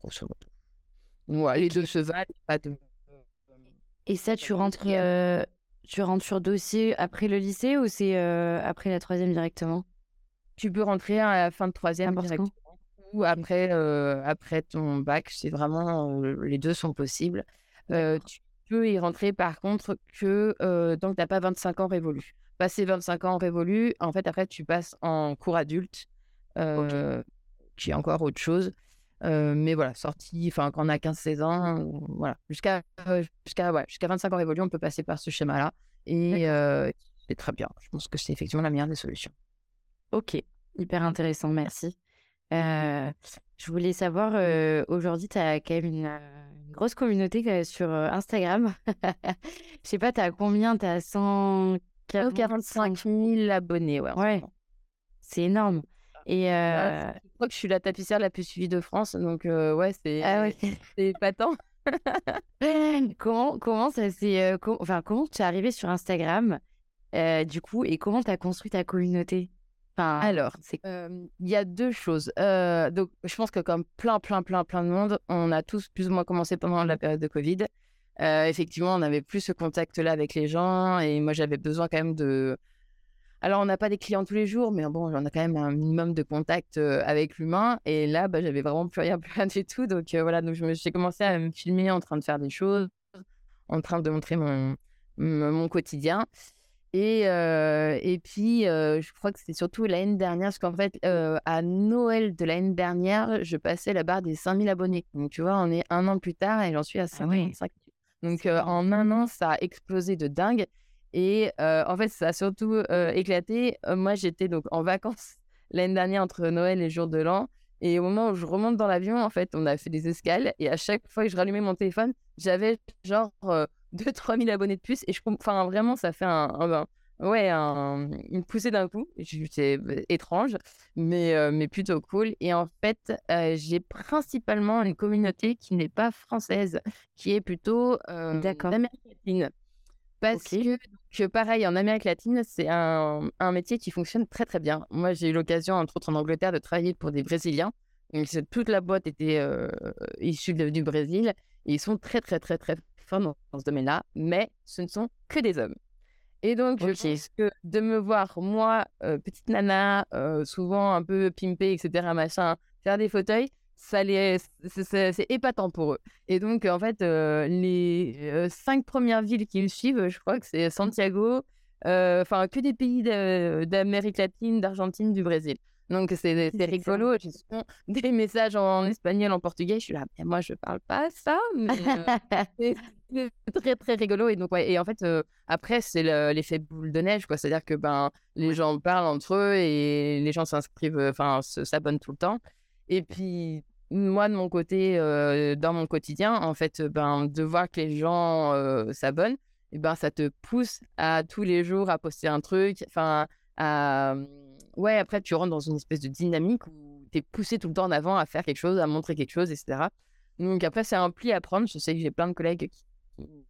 grosso modo. Voilà, les deux se valent, pas de... Et ça, tu rentres, tu rentres sur dossier après le lycée ou c'est après la troisième directement? Tu peux rentrer à la fin de troisième directement ou après, après ton bac. C'est vraiment, les deux sont possibles. tu peux y rentrer par contre que tant que tu n'as pas 25 ans révolus. Passer 25 ans révolus, en fait, après, tu passes en cours adulte, qui est encore autre chose. Mais voilà, sorti, enfin, quand on a 15-16 ans, voilà, jusqu'à jusqu'à ouais, jusqu'à 25 ans révolus, on peut passer par ce schéma-là. Et c'est très bien. Je pense que c'est effectivement la meilleure des solutions. Ok, hyper intéressant, merci. Euh, je voulais savoir, aujourd'hui, tu as quand même une, grosse communauté sur Instagram. [LAUGHS] Je sais pas, tu as combien? Tu as 145 000 abonnés. Ouais, ouais. c'est énorme. Et je crois que je suis la tapissière la plus suivie de France, donc ouais, c'est ah ouais. c'est épatant. [LAUGHS] comment, comment ça s'est. enfin, comment tu es arrivé sur Instagram, du coup, et comment tu as construit ta communauté? Alors, il y a deux choses. donc, je pense que comme plein, plein, plein, plein de monde, on a tous plus ou moins commencé pendant la période de Covid. effectivement, on n'avait plus ce contact-là avec les gens et moi, j'avais besoin quand même de. Alors, on n'a pas des clients tous les jours, mais bon, on a quand même un minimum de contact avec l'humain. Et là, bah, j'avais vraiment plus rien, plus rien du tout. Donc, voilà, donc j'ai commencé à me filmer en train de faire des choses, en train de montrer mon, mon quotidien. Et, et puis, je crois que c'était surtout l'année dernière, parce qu'en fait, à Noël de l'année dernière, je passais la barre des 5000 abonnés. Donc, tu vois, on est un an plus tard et j'en suis à 55. Ah Donc, en un an, ça a explosé de dingue. Et en fait, ça a surtout éclaté. moi, j'étais donc en vacances [LAUGHS] l'année dernière entre Noël et le jour de l'an. Et au moment où je remonte dans l'avion, en fait, on a fait des escales. Et à chaque fois que je rallumais mon téléphone, j'avais genre 2-3 000 [LAUGHS] abonnés de plus. Et je enfin, vraiment, ça fait un, ouais, une poussée d'un coup. C'est étrange, mais, mais plutôt cool. Et en fait, j'ai principalement une communauté qui n'est pas française, qui est plutôt d'Amérique latine. Parce que, pareil, en Amérique latine, c'est un, un, métier qui fonctionne très, très bien. Moi, j'ai eu l'occasion, entre autres en Angleterre, de travailler pour des Brésiliens. Donc, toute la boîte était issue du Brésil. Et ils sont très, très, très, très dans, ce domaine-là, mais ce ne sont que des hommes. Et donc, je pense que de me voir, moi, euh, petite nana, euh, souvent un peu pimpée, etc., machin, faire des fauteuils, ça les... c'est épatant pour eux. Et donc, en fait, euh, les cinq premières villes qui me suivent, je crois que c'est Santiago, enfin, que des pays d'Amérique latine, d'Argentine, du Brésil. Donc, c'est rigolo. J'ai des messages en espagnol, en portugais. Je suis là, mais moi, je parle pas ça. Mais [LAUGHS] c'est très, très rigolo. Et, donc, ouais, et en fait, après, c'est l'effet boule de neige. C'est-à-dire que ben, les gens parlent entre eux et les gens s'inscrivent, enfin, s'abonnent tout le temps. Et puis, moi, de mon côté, dans mon quotidien, en fait, ben, de voir que les gens s'abonnent, et ben, ça te pousse à tous les jours à poster un truc. Enfin, à ouais, après, tu rentres dans une espèce de dynamique où tu es poussé tout le temps en avant à faire quelque chose, à montrer quelque chose, etc. Donc après, c'est un pli à prendre. Je sais que j'ai plein de collègues qui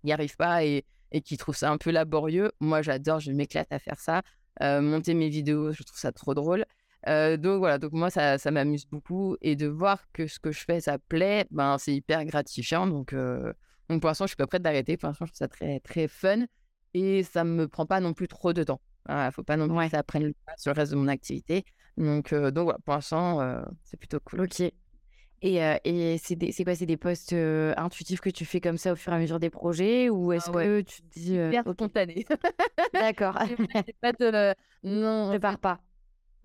n'y arrivent pas et, qui trouvent ça un peu laborieux. Moi, j'adore, je m'éclate à faire ça. Euh, monter mes vidéos, je trouve ça trop drôle. Euh, donc voilà, donc moi, ça, ça m'amuse beaucoup. Et de voir que ce que je fais, ça plaît, ben, c'est hyper gratifiant. Donc, euh, donc pour l'instant, je suis pas prête d'arrêter. Pour l'instant, je trouve ça très, très fun. Et ça me prend pas non plus trop de temps. Il ne faut pas non plus que ça prenne le pas sur le reste de mon activité. Donc, donc voilà, pour l'instant, c'est plutôt cool. Ok. Et, et c'est quoi? C'est des posts intuitifs que tu fais comme ça au fur et à mesure des projets Ou est-ce ah que tu te dis. Hyper spontané. D'accord. [LAUGHS] pas de, [LAUGHS] non. Prépare pas.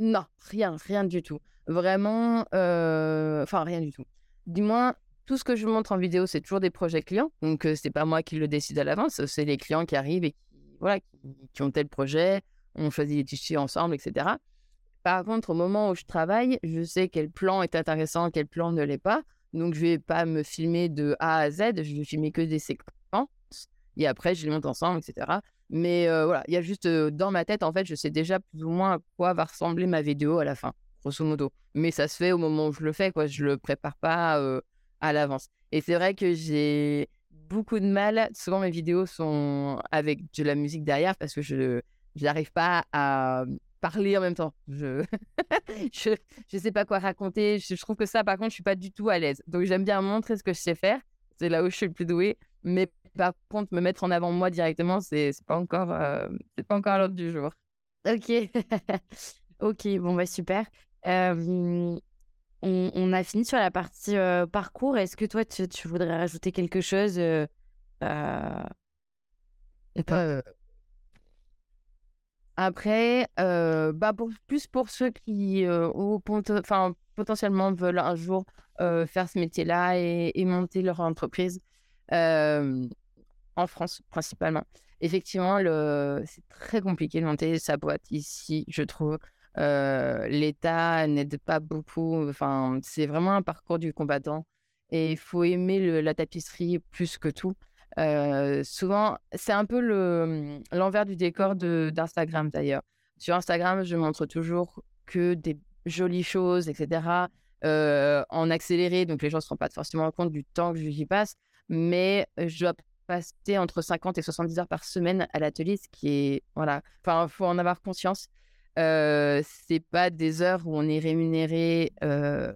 Non, rien, rien du tout. Vraiment, enfin, rien du tout. Du moins, tout ce que je montre en vidéo, c'est toujours des projets clients. Donc, c'est pas moi qui le décide à l'avance, c'est les clients qui arrivent et qui, voilà, qui ont tel projet, on choisit les tissus ensemble, etc. Par contre, au moment où je travaille, je sais quel plan est intéressant, quel plan ne l'est pas. Donc, je vais pas me filmer de A à Z, je vais filmer que des séquences. Et après, je les monte ensemble, etc. Mais voilà, il y a juste dans ma tête, en fait, je sais déjà plus ou moins à quoi va ressembler ma vidéo à la fin, grosso modo. Mais ça se fait au moment où je le fais, quoi. Je le prépare pas à l'avance. Et c'est vrai que j'ai beaucoup de mal. Souvent, mes vidéos sont avec de la musique derrière parce que je n'arrive pas à parler en même temps. Je [LAUGHS] je, je sais pas quoi raconter. Je, trouve que ça, par contre, je suis pas du tout à l'aise. Donc, j'aime bien montrer ce que je sais faire. C'est là où je suis le plus douée. Mais par contre, me mettre en avant moi directement, c'est pas encore, euh, c'est pas encore l'ordre du jour. Ok, [LAUGHS] ok, bon bah super. on, on, a fini sur la partie euh, parcours. Est-ce que toi, tu, tu, voudrais rajouter quelque chose euh, Après, bah pour, plus pour ceux qui enfin, potentiellement veulent un jour faire ce métier-là et, et, monter leur entreprise en France principalement. Effectivement, le... c'est très compliqué de monter sa boîte ici, je trouve. Euh, L'État n'aide pas beaucoup. Enfin, c'est vraiment un parcours du combattant. Et il faut aimer la tapisserie plus que tout. Euh, souvent, c'est un peu l'envers du décor d'Instagram d'ailleurs. Sur Instagram, je montre toujours que des jolies choses, etc. Euh, en accéléré, donc les gens ne se rendent pas forcément compte du temps que j'y passe. Mais je dois passer entre 50 et 70 heures par semaine à l'atelier, ce qui est. Voilà. Enfin, il faut en avoir conscience. Euh, c'est pas des heures où on est rémunéré euh,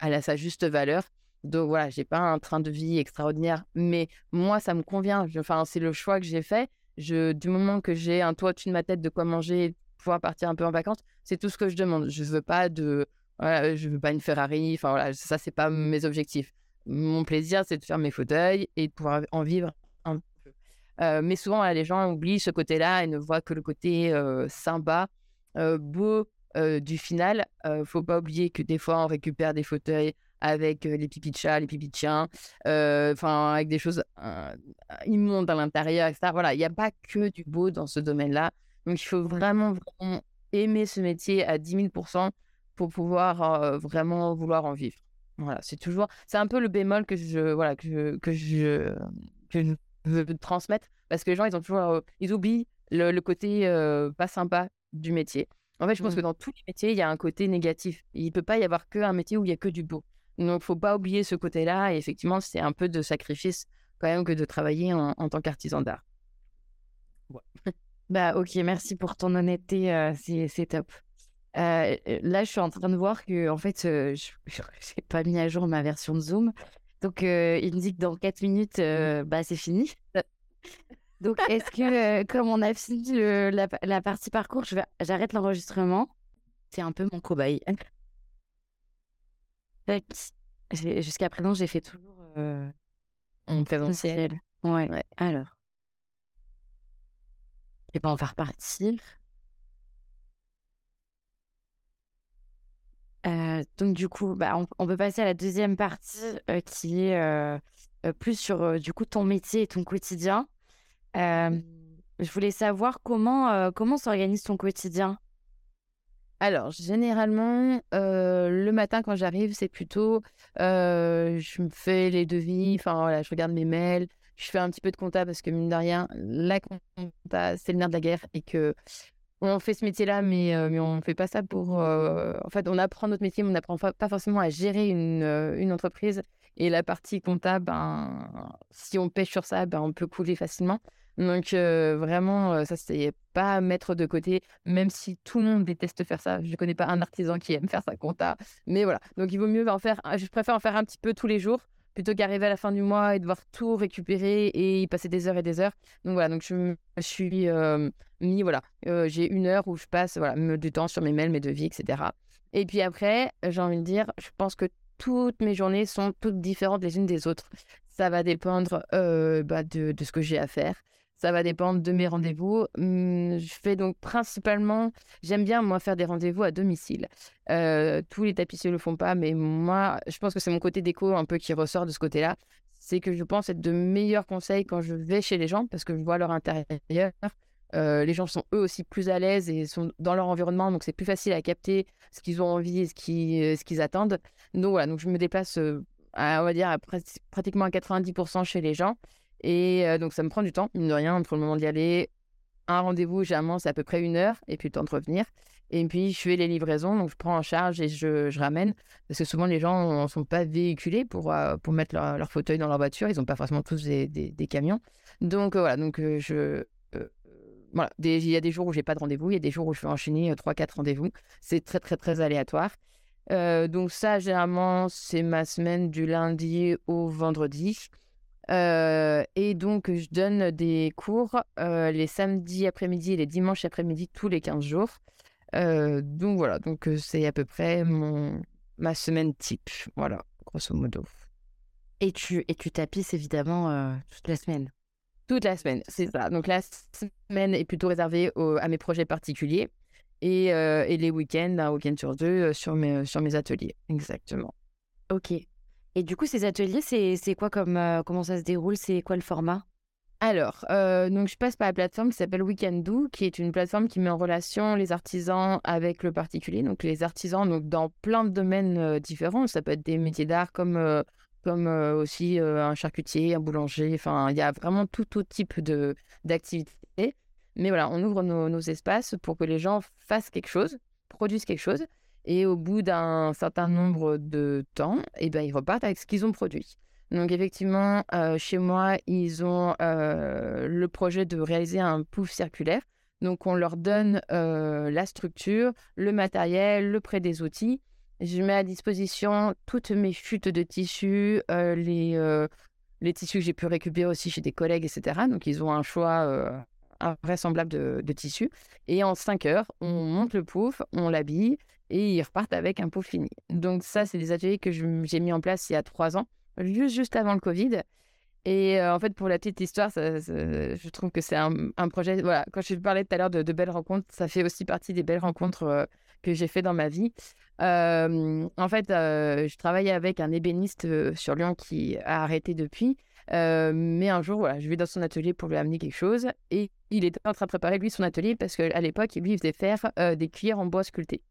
à la, sa juste valeur. Donc voilà, j'ai pas un train de vie extraordinaire, mais moi ça me convient. Enfin, c'est le choix que j'ai fait. Je, du moment que j'ai un toit au-dessus de ma tête, de quoi manger, pouvoir partir un peu en vacances, c'est tout ce que je demande. Je veux pas de, voilà, je veux pas une Ferrari. Enfin voilà, ça c'est pas mes objectifs. Mon plaisir, c'est de faire mes fauteuils et de pouvoir en vivre mais souvent, les gens oublient ce côté-là et ne voient que le côté euh, sympa, euh, beau du final. faut pas oublier que des fois, on récupère des fauteuils avec les pipis de chat, les pipis de chien, enfin, avec des choses immondes à l'intérieur, etc. Voilà, il n'y a pas que du beau dans ce domaine-là. Donc, il faut vraiment, vraiment aimer ce métier à 10 000 pour pouvoir vraiment vouloir en vivre. Voilà, c'est toujours, c'est un peu le bémol que je, voilà, que je, que je, que je veux transmettre parce que les gens, ils ont toujours, ils oublient le, côté pas sympa du métier. En fait, je pense que mmh. dans tous les métiers, il y a un côté négatif. Il ne peut pas y avoir qu'un métier où il y a que du beau. Donc, faut pas oublier ce côté-là. Et effectivement, c'est un peu de sacrifice quand même que de travailler en, tant qu'artisan d'art. [LAUGHS] bah, ok, merci pour ton honnêteté. c'est top. Euh, là, je suis en train de voir que, en fait, je [LAUGHS] n'ai pas mis à jour ma version de Zoom. Donc, euh, il me dit que dans 4 minutes, euh, bah, c'est fini. [LAUGHS] Donc, est-ce que, comme on a fini la, partie parcours, j'arrête l'enregistrement C'est un peu mon cobaye. Jusqu'à présent, j'ai fait toujours en présentiel. Ouais. ouais. Alors. Et ben, on va repartir. Euh, donc du coup, bah, on, peut passer à la deuxième partie euh, qui est euh, plus sur du coup ton métier et ton quotidien. je voulais savoir comment comment s'organise ton quotidien? Alors généralement le matin quand j'arrive, c'est plutôt je me fais les devis, enfin voilà, je regarde mes mails, je fais un petit peu de compta parce que mine de rien, la compta c'est le nerf de la guerre et que on fait ce métier-là, mais, euh, mais on ne fait pas ça pour. Euh, en fait, on apprend notre métier, mais on n'apprend pas forcément à gérer une, euh, une, entreprise. Et la partie comptable, ben, si on pêche sur ça, ben, on peut couler facilement. Donc, vraiment, ça, c'est pas à mettre de côté, même si tout le monde déteste faire ça. Je ne connais pas un artisan qui aime faire sa compta. Mais voilà. Donc, il vaut mieux en faire. Je préfère en faire un petit peu tous les jours plutôt qu'arriver à la fin du mois et devoir tout récupérer et y passer des heures et des heures. Donc voilà, donc je me suis mis, voilà, j'ai une heure où je passe voilà, du temps sur mes mails, mes devis, etc. Et puis après, j'ai envie de dire, je pense que toutes mes journées sont toutes différentes les unes des autres. Ça va dépendre bah, de, de, ce que j'ai à faire. Ça va dépendre de mes rendez-vous. Mmh, je fais donc principalement, j'aime bien moi faire des rendez-vous à domicile. Euh, tous les tapissiers ne le font pas, mais moi, je pense que c'est mon côté déco un peu qui ressort de ce côté-là. C'est que je pense être de meilleurs conseils quand je vais chez les gens parce que je vois leur intérieur. Euh, les gens sont eux aussi plus à l'aise et sont dans leur environnement, donc c'est plus facile à capter ce qu'ils ont envie et ce qu'ils, euh, ce qu'ils attendent. Donc voilà, donc je me déplace, à, on va dire, pratiquement à 90% chez les gens. Et donc, ça me prend du temps, mine de rien, entre le moment d'y aller, un rendez-vous, généralement, c'est à peu près une heure, et puis le temps de revenir. Et puis, je fais les livraisons, donc je prends en charge et je, je ramène. Parce que souvent, les gens ne sont pas véhiculés pour, pour mettre leur, fauteuil dans leur voiture. Ils n'ont pas forcément tous des, des, camions. Donc, voilà, donc je. voilà, il y a des jours où j'ai pas de rendez-vous, il y a des jours où je fais enchaîner 3-4 rendez-vous. C'est très, très, très aléatoire. donc, ça, généralement, c'est ma semaine du lundi au vendredi. Et donc, je donne des cours les samedis après-midi et les dimanches après-midi tous les 15 jours. donc voilà, donc c'est à peu près mon, ma semaine type. Voilà, grosso modo. Et tu, et tu tapisses évidemment toute la semaine? Toute la semaine, c'est ça. Donc la semaine est plutôt réservée à mes projets particuliers et, et les week-ends, un week-end sur deux, sur, mes, sur mes ateliers. Exactement. Ok. Et du coup, ces ateliers, c'est quoi comme comment ça se déroule? C'est quoi le format? Alors, donc je passe par la plateforme qui s'appelle Weekendoo, qui est une plateforme qui met en relation les artisans avec le particulier. Donc, les artisans donc, dans plein de domaines différents. Ça peut être des métiers d'art comme, comme aussi un charcutier, un boulanger. Enfin, il y a vraiment tout, type d'activités. Mais voilà, on ouvre nos, espaces pour que les gens fassent quelque chose, produisent quelque chose. Et au bout d'un certain nombre de temps, eh ben, ils repartent avec ce qu'ils ont produit. Donc effectivement, euh, chez moi, ils ont euh, le projet de réaliser un pouf circulaire. Donc on leur donne euh, la structure, le matériel, le prêt des outils. Je mets à disposition toutes mes chutes de tissus, les, les tissus que j'ai pu récupérer aussi chez des collègues, etc. Donc ils ont un choix invraisemblable de, de tissus. Et en 5 heures, on monte le pouf, on l'habille et ils repartent avec un pot fini. Donc ça, c'est des ateliers que j'ai mis en place il y a trois ans, juste, juste avant le Covid. Et euh, en fait, pour la petite histoire, je trouve que c'est un, projet. Voilà, quand je parlais tout à l'heure de, belles rencontres, ça fait aussi partie des belles rencontres euh, que j'ai fait dans ma vie. Euh, en fait, je travaillais avec un ébéniste sur Lyon qui a arrêté depuis. Mais un jour, voilà, je vais dans son atelier pour lui amener quelque chose et il était en train de préparer lui son atelier parce qu'à l'époque, lui, il faisait faire des cuillères en bois sculpté.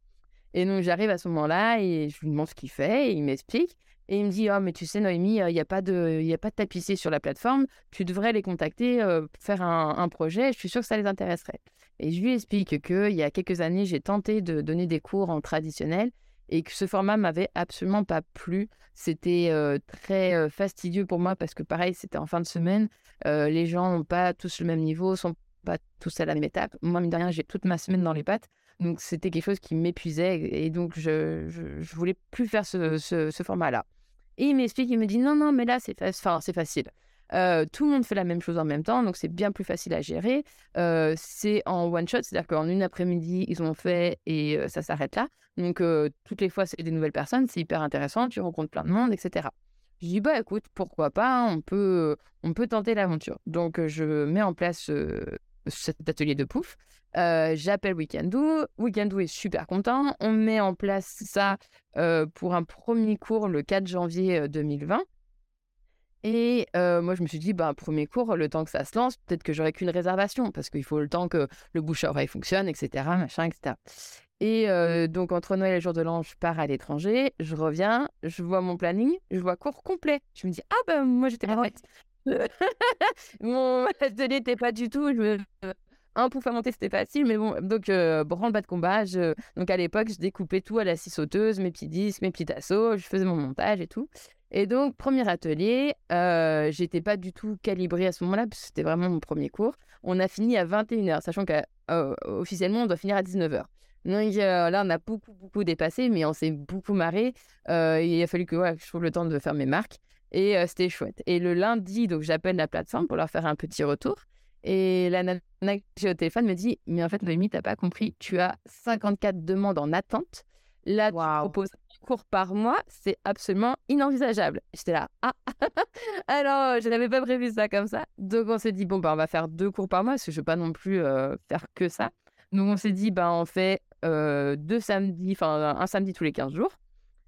Et donc, j'arrive à ce moment-là et je lui demande ce qu'il fait et il m'explique. Et il me dit, oh, mais tu sais, Noémie, il n'y a, pas de, a pas de tapissier sur la plateforme. Tu devrais les contacter, euh, faire un, projet. Je suis sûre que ça les intéresserait. Et je lui explique qu'il y a quelques années, j'ai tenté de donner des cours en traditionnel et que ce format m'avait absolument pas plu. C'était très fastidieux pour moi parce que, pareil, c'était en fin de semaine. les gens n'ont pas tous le même niveau, sont pas tous à la même étape. Moi, mine de rien, j'ai toute ma semaine dans les pattes. Donc, c'était quelque chose qui m'épuisait et donc je, je, voulais plus faire ce, format-là. Et il m'explique, il me dit non, non, mais là, c'est c'est facile. Euh, tout le monde fait la même chose en même temps, donc c'est bien plus facile à gérer. Euh, c'est en one shot, c'est-à-dire qu'en une après-midi, ils ont fait et euh, ça s'arrête là. Donc toutes les fois, c'est des nouvelles personnes, c'est hyper intéressant, tu rencontres plein de monde, etc. Je dis bah écoute, pourquoi pas, on peut, on peut tenter l'aventure. Donc je mets en place cet atelier de pouf. Euh, j'appelle Weekendoo. Weekendoo est super content. On met en place ça pour un premier cours le 4 janvier 2020. Euh, et moi, je me suis dit, bah, premier cours, le temps que ça se lance, peut-être que j'aurai qu'une réservation, parce qu'il faut le temps que le bouche à oreille fonctionne, etc., machin, etc. Et donc, entre Noël et le jour de l'an, je pars à l'étranger, je reviens, je vois mon planning, je vois cours complet. Je me dis, ah ben, moi, j'étais pas prête. [LAUGHS] mon [LAUGHS] atelier n'était pas du tout. Je un pouf à monter, c'était facile, mais bon, donc euh, branle-bas de combat. Donc à l'époque, je découpais tout à la scie sauteuse, mes petits disques, mes petits assauts, je faisais mon montage et tout. Et donc, premier atelier, euh, j'étais pas du tout calibrée à ce moment-là, parce que c'était vraiment mon premier cours. On a fini à 21h, sachant qu'officiellement, on doit finir à 19h. Donc euh, là, on a beaucoup, beaucoup dépassé, mais on s'est beaucoup marré. Euh, il a fallu que je trouve le temps de faire mes marques. Et c'était chouette. Et le lundi, donc j'appelle la plateforme pour leur faire un petit retour. Et la nana j'ai au téléphone me dit Mais en fait, Noémie, t'as pas compris, tu as 54 demandes en attente. Là, tu proposes un cours par mois, c'est absolument inenvisageable. J'étais là Ah [LAUGHS] Alors, je n'avais pas prévu ça comme ça. Donc, on s'est dit Bon, bah, on va faire deux cours par mois, parce que je ne veux pas non plus euh, faire que ça. Donc, on s'est dit bah, On fait euh, deux samedis, enfin, un samedi tous les 15 jours.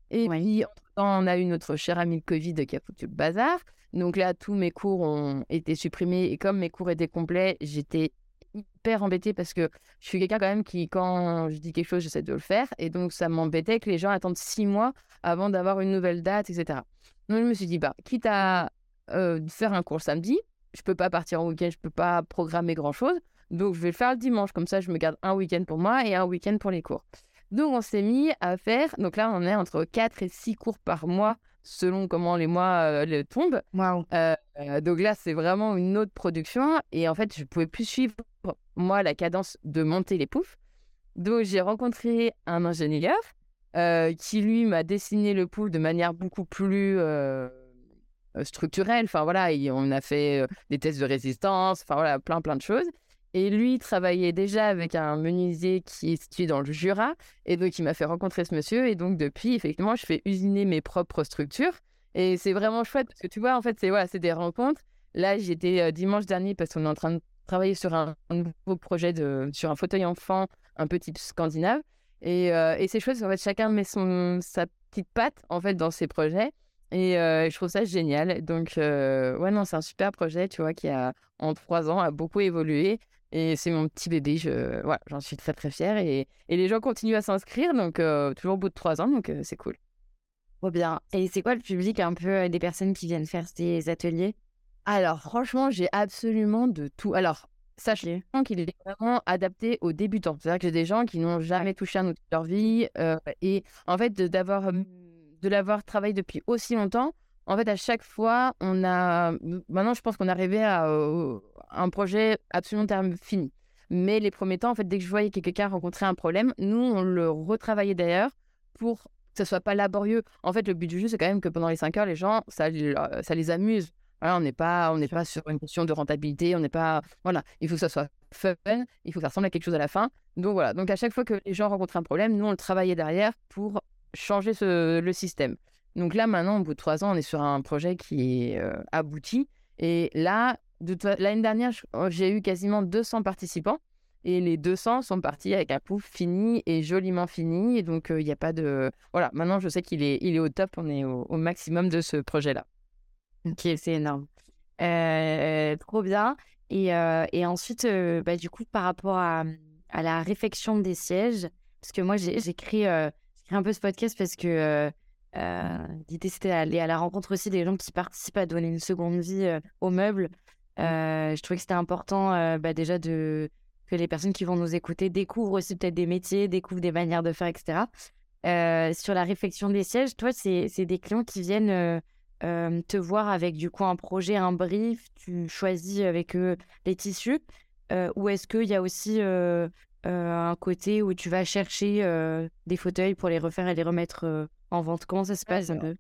Et puis, on a eu notre cher ami le Covid qui a foutu le bazar. Donc là, tous mes cours ont été supprimés et comme mes cours étaient complets, j'étais hyper embêtée parce que je suis quelqu'un quand même qui, quand je dis quelque chose, j'essaie de le faire. Et donc, ça m'embêtait que les gens attendent six mois avant d'avoir une nouvelle date, etc. Donc, je me suis dit, bah, quitte à euh, faire un cours samedi, je peux pas partir en week-end, je peux pas programmer grand-chose. Donc, je vais le faire le dimanche. Comme ça, je me garde un week-end pour moi et un week-end pour les cours. Donc, on s'est mis à faire. Donc là, on est entre 4 et 6 cours par mois selon comment les mois euh, tombent. Euh, euh, donc là, c'est vraiment une autre production. Et en fait, je pouvais plus suivre, moi, la cadence de monter les poufs. Donc, j'ai rencontré un ingénieur qui, lui, m'a dessiné le pouf de manière beaucoup plus structurelle. Enfin, voilà, on a fait des tests de résistance, enfin, voilà, plein, plein de choses. Et lui travaillait déjà avec un menuisier qui est situé dans le Jura. Et donc, il m'a fait rencontrer ce monsieur. Et donc, depuis, effectivement, je fais usiner mes propres structures. Et c'est vraiment chouette parce que tu vois, en fait, c'est voilà, des rencontres. Là, j'étais euh, dimanche dernier parce qu'on est en train de travailler sur un, nouveau projet de, sur un fauteuil enfant un peu type scandinave. Et, euh, et c'est chouette qu'en fait, chacun met son, sa petite patte en fait dans ses projets. Et euh, je trouve ça génial. Donc, ouais, non, c'est un super projet, tu vois, qui a, en trois ans, a beaucoup évolué. Et c'est mon petit bébé, je, j'en suis très très fière. Et, et les gens continuent à s'inscrire, donc euh, toujours au bout de trois ans, donc euh, c'est cool. Trop bien. Et c'est quoi le public un peu euh, des personnes qui viennent faire ces ateliers? Alors franchement, j'ai absolument de tout. Alors, sachez qu'il est vraiment adapté aux débutants. C'est-à-dire que j'ai des gens qui n'ont jamais touché un outil de leur vie. et en fait, d'avoir de l'avoir travaillé depuis aussi longtemps, en fait, à chaque fois, on a. Maintenant, je pense qu'on est arrivé à, un projet absolument terme fini. Mais les premiers temps, en fait, dès que je voyais que quelqu'un rencontrait un problème, nous, on le retravaillait d'ailleurs pour que ce soit pas laborieux. En fait, le but du jeu, c'est quand même que pendant les 5 heures, les gens, ça, ça les amuse. Voilà, on n'est pas, on n'est pas sur une question de rentabilité, on n'est pas, voilà, il faut que ça soit fun, il faut que ça ressemble à quelque chose à la fin. Donc voilà, donc à chaque fois que les gens rencontraient un problème, nous on le travaillait derrière pour changer ce, le système. Donc là, maintenant, au bout de trois ans, on est sur un projet qui est euh, abouti. Et là, l'année dernière, oh, j'ai eu quasiment 200 participants. Et les 200 sont partis avec un pouf fini et joliment fini. Et donc, euh, il n'y a pas de. Voilà, maintenant, je sais qu'il est, il est au top. On est au, maximum de ce projet-là. Ok, c'est énorme. Euh, trop bien. Et, et ensuite, bah, du coup, par rapport à, à, la réfection des sièges, parce que moi, j'écris un peu ce podcast parce que euh, l'idée, c'était d'aller à la rencontre aussi des gens qui participent à donner une seconde vie euh, aux meubles. Mmh. Euh, je trouvais que c'était important bah, déjà de, que les personnes qui vont nous écouter découvrent aussi peut-être des métiers, découvrent des manières de faire, etc. sur la réflexion des sièges, toi, c'est des clients qui viennent te voir avec du coup un projet, un brief, tu choisis avec eux les tissus, ou est-ce qu'il y a aussi un côté où tu vas chercher des fauteuils pour les refaire et les remettre en vente? Comment ça se passe un peu?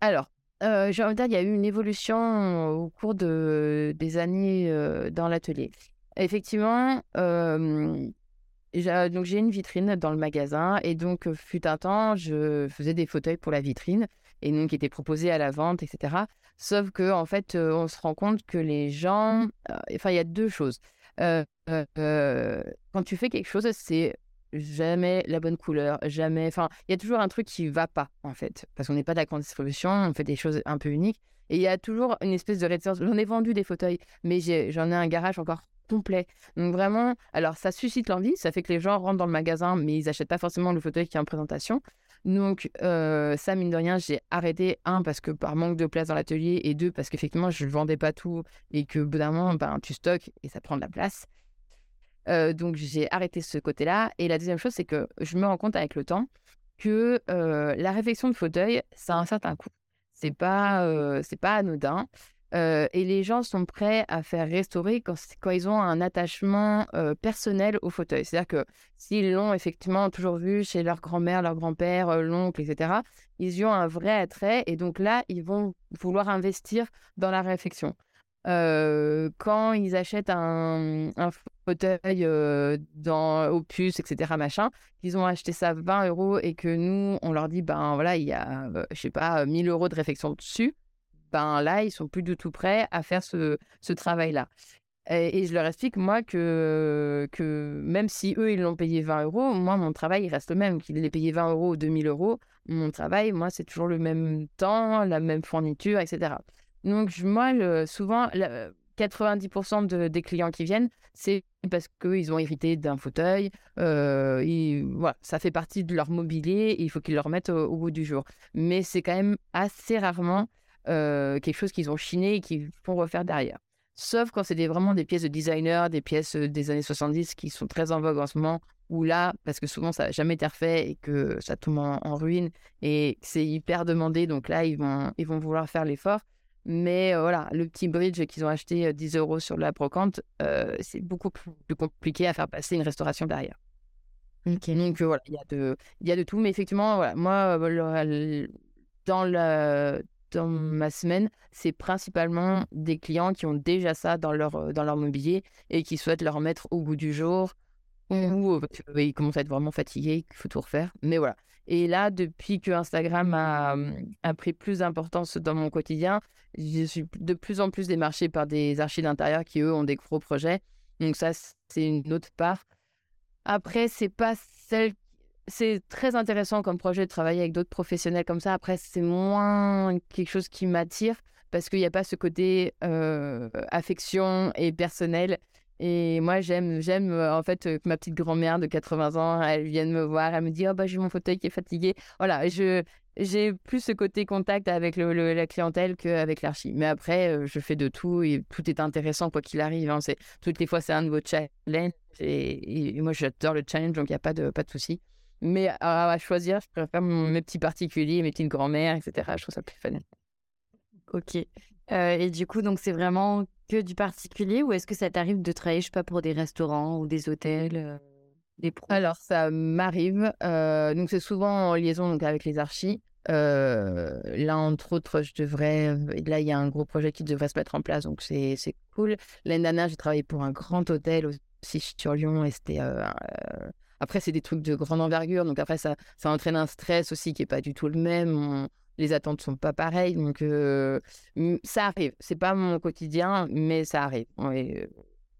Alors, j'ai envie de dire, il y a eu une évolution au cours de, des années dans l'atelier. Effectivement, donc j'ai une vitrine dans le magasin et donc fut un temps, je faisais des fauteuils pour la vitrine et donc qui étaient proposés à la vente, etc. Sauf que en fait, on se rend compte que les gens, enfin, il y a deux choses. quand tu fais quelque chose, c'est jamais la bonne couleur, jamais. Enfin, il y a toujours un truc qui va pas, en fait, parce qu'on n'est pas d'accord distribution, on fait des choses un peu uniques. Et il y a toujours une espèce de réticence. J'en ai vendu des fauteuils, mais j'en ai, un garage encore complet. Donc vraiment, alors ça suscite l'envie, ça fait que les gens rentrent dans le magasin, mais ils n'achètent pas forcément le fauteuil qui est en présentation. Donc euh, ça, mine de rien, j'ai arrêté, un, parce que par manque de place dans l'atelier, et deux, parce qu'effectivement, je ne vendais pas tout, et que bout d'un moment, ben, tu stockes, et ça prend de la place. Euh, donc j'ai arrêté ce côté-là. Et la deuxième chose, c'est que je me rends compte avec le temps que euh, la réflexion de fauteuil, ça a un certain coût. C'est pas, c'est pas anodin. Et les gens sont prêts à faire restaurer quand, ils ont un attachement personnel au fauteuil. C'est-à-dire que s'ils l'ont effectivement toujours vu chez leur grand-mère, leur grand-père, l'oncle, etc., ils y ont un vrai attrait. Et donc là, ils vont vouloir investir dans la réflexion quand ils achètent un, fauteuil dans Opus, etc., machin, ils ont acheté ça 20 euros et que nous, on leur dit, ben voilà, il y a, je sais pas, 1000 euros de réflexion dessus, ben là, ils sont plus du tout prêts à faire ce, ce travail-là. Et, je leur explique, moi, que, que même si eux, ils l'ont payé 20 euros, moi, mon travail, il reste le même. Qu'ils l'aient payé 20 euros ou 2000 euros, mon travail, moi, c'est toujours le même temps, la même fourniture, etc. Donc, moi, souvent, 90% de, des clients qui viennent, c'est parce qu'ils ont hérité d'un fauteuil. Euh, voilà, ça fait partie de leur mobilier il faut qu'ils le remettent au, bout du jour. Mais c'est quand même assez rarement euh, quelque chose qu'ils ont chiné et qu'ils font refaire derrière. Sauf quand c'est vraiment des pièces de designer, des pièces des années 70 qui sont très en vogue en ce moment, ou là, parce que souvent ça n'a jamais été refait et que ça tombe en, ruine et c'est hyper demandé, donc là, ils vont, ils vont vouloir faire l'effort. Mais voilà, le petit bridge qu'ils ont acheté 10 euros sur la brocante, c'est beaucoup plus compliqué à faire passer une restauration derrière. Donc voilà, il y, a de, y a de tout. Mais effectivement, voilà, moi, dans, la, dans ma semaine, c'est principalement des clients qui ont déjà ça dans leur, dans leur mobilier et qui souhaitent leur mettre au goût du jour ou ils commencent à être vraiment fatigués, qu'il faut tout refaire. Mais voilà. Et là, depuis que Instagram a, a pris plus d'importance dans mon quotidien, je suis de plus en plus démarchée par des archives d'intérieur qui, eux, ont des gros projets. Donc ça, c'est une autre part. Après, c'est pas celle. C'est très intéressant comme projet de travailler avec d'autres professionnels comme ça. Après, c'est moins quelque chose qui m'attire parce qu'il n'y a pas ce côté euh, affection et personnel. Et moi, j'aime, j'aime en fait que ma petite grand-mère de 80 ans, elle vienne me voir, elle me dit Oh, bah, j'ai mon fauteuil qui est fatigué. Voilà, je, j'ai plus ce côté contact avec la clientèle qu'avec l'archi. Mais après, euh, je fais de tout et tout est intéressant quoi qu'il arrive. Hein. Toutes les fois, c'est un nouveau challenge. Et, moi, j'adore le challenge, donc il n'y a pas de, pas de souci. Mais à, choisir, je préfère mes petits particuliers, mes petites grand-mères, etc. Je trouve ça plus fun. Ok. Euh, et du coup, donc c'est vraiment que du particulier ou est-ce que ça t'arrive de travailler, je sais pas, pour des restaurants ou des hôtels euh, des Alors, ça m'arrive. Euh, donc, c'est souvent en liaison donc, avec les archis. Euh, là, entre autres, je devrais. Là, il y a un gros projet qui devrait se mettre en place, donc c'est cool. L'année dernière, j'ai travaillé pour un grand hôtel aussi sur Lyon et c'était. Après, c'est des trucs de grande envergure, donc après, ça, ça entraîne un stress aussi qui n'est pas du tout le même. les attentes sont pas pareilles, donc ça arrive. C'est pas mon quotidien, mais ça arrive. Et,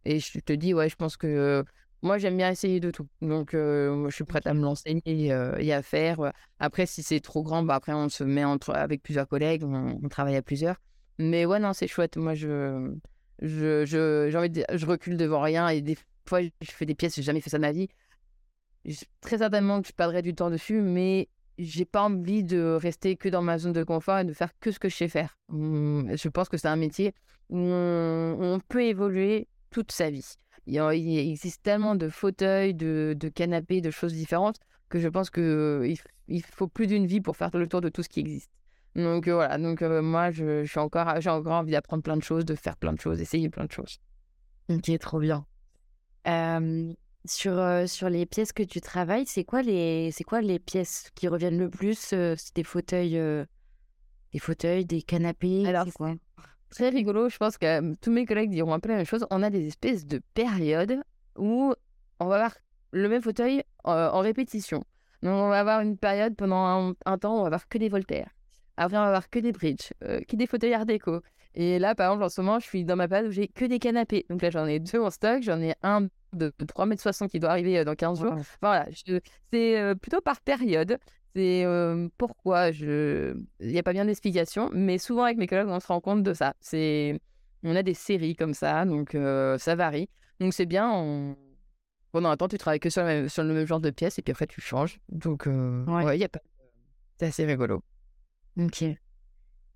et je te dis, ouais, je pense que moi, j'aime bien essayer de tout. Donc, je suis prête à me lancer et, à faire. Après, si c'est trop grand, bah, après, on se met entre, avec plusieurs collègues, on, travaille à plusieurs. Mais ouais, non, c'est chouette. Moi, je, je, je, envie de je recule devant rien et des fois, je fais des pièces, j'ai jamais fait ça de ma vie. Très certainement que je perdrai du temps dessus, mais j'ai pas envie de rester que dans ma zone de confort et de faire que ce que je sais faire. Mmh, je pense que c'est un métier où on peut évoluer toute sa vie. Il, existe tellement de fauteuils, de, canapés, de choses différentes que je pense qu'il il faut plus d'une vie pour faire le tour de tout ce qui existe. Donc euh, voilà, donc euh, moi je, suis encore, j'ai encore envie d'apprendre plein de choses, de faire plein de choses, d'essayer plein de choses. Ok, trop bien. Sur, euh, sur les pièces que tu travailles, c'est quoi les, c'est quoi les pièces qui reviennent le plus C'est des fauteuils, des fauteuils, des canapés. Alors, quoi? très rigolo. Je pense que tous mes collègues diront un peu la même chose. On a des espèces de périodes où on va avoir le même fauteuil en répétition. Donc, on va avoir une période pendant un, temps où on va avoir que des Voltaire. Après, on va avoir que des bridges, que des fauteuils art déco. Et là, par exemple, en ce moment, je suis dans ma période où j'ai que des canapés. Donc là, j'en ai deux en stock. J'en ai un de 3,60 m qui doit arriver dans 15 jours. voilà, c'est plutôt par période. C'est pourquoi je. Il n'y a pas bien d'explication, mais souvent avec mes collègues, on se rend compte de ça. C'est on a des séries comme ça, donc ça varie. Donc c'est bien. On... Pendant un temps, tu travailles que sur, sur, le même genre de pièces et puis après tu changes. Donc ouais, y a pas. C'est assez rigolo. Ok.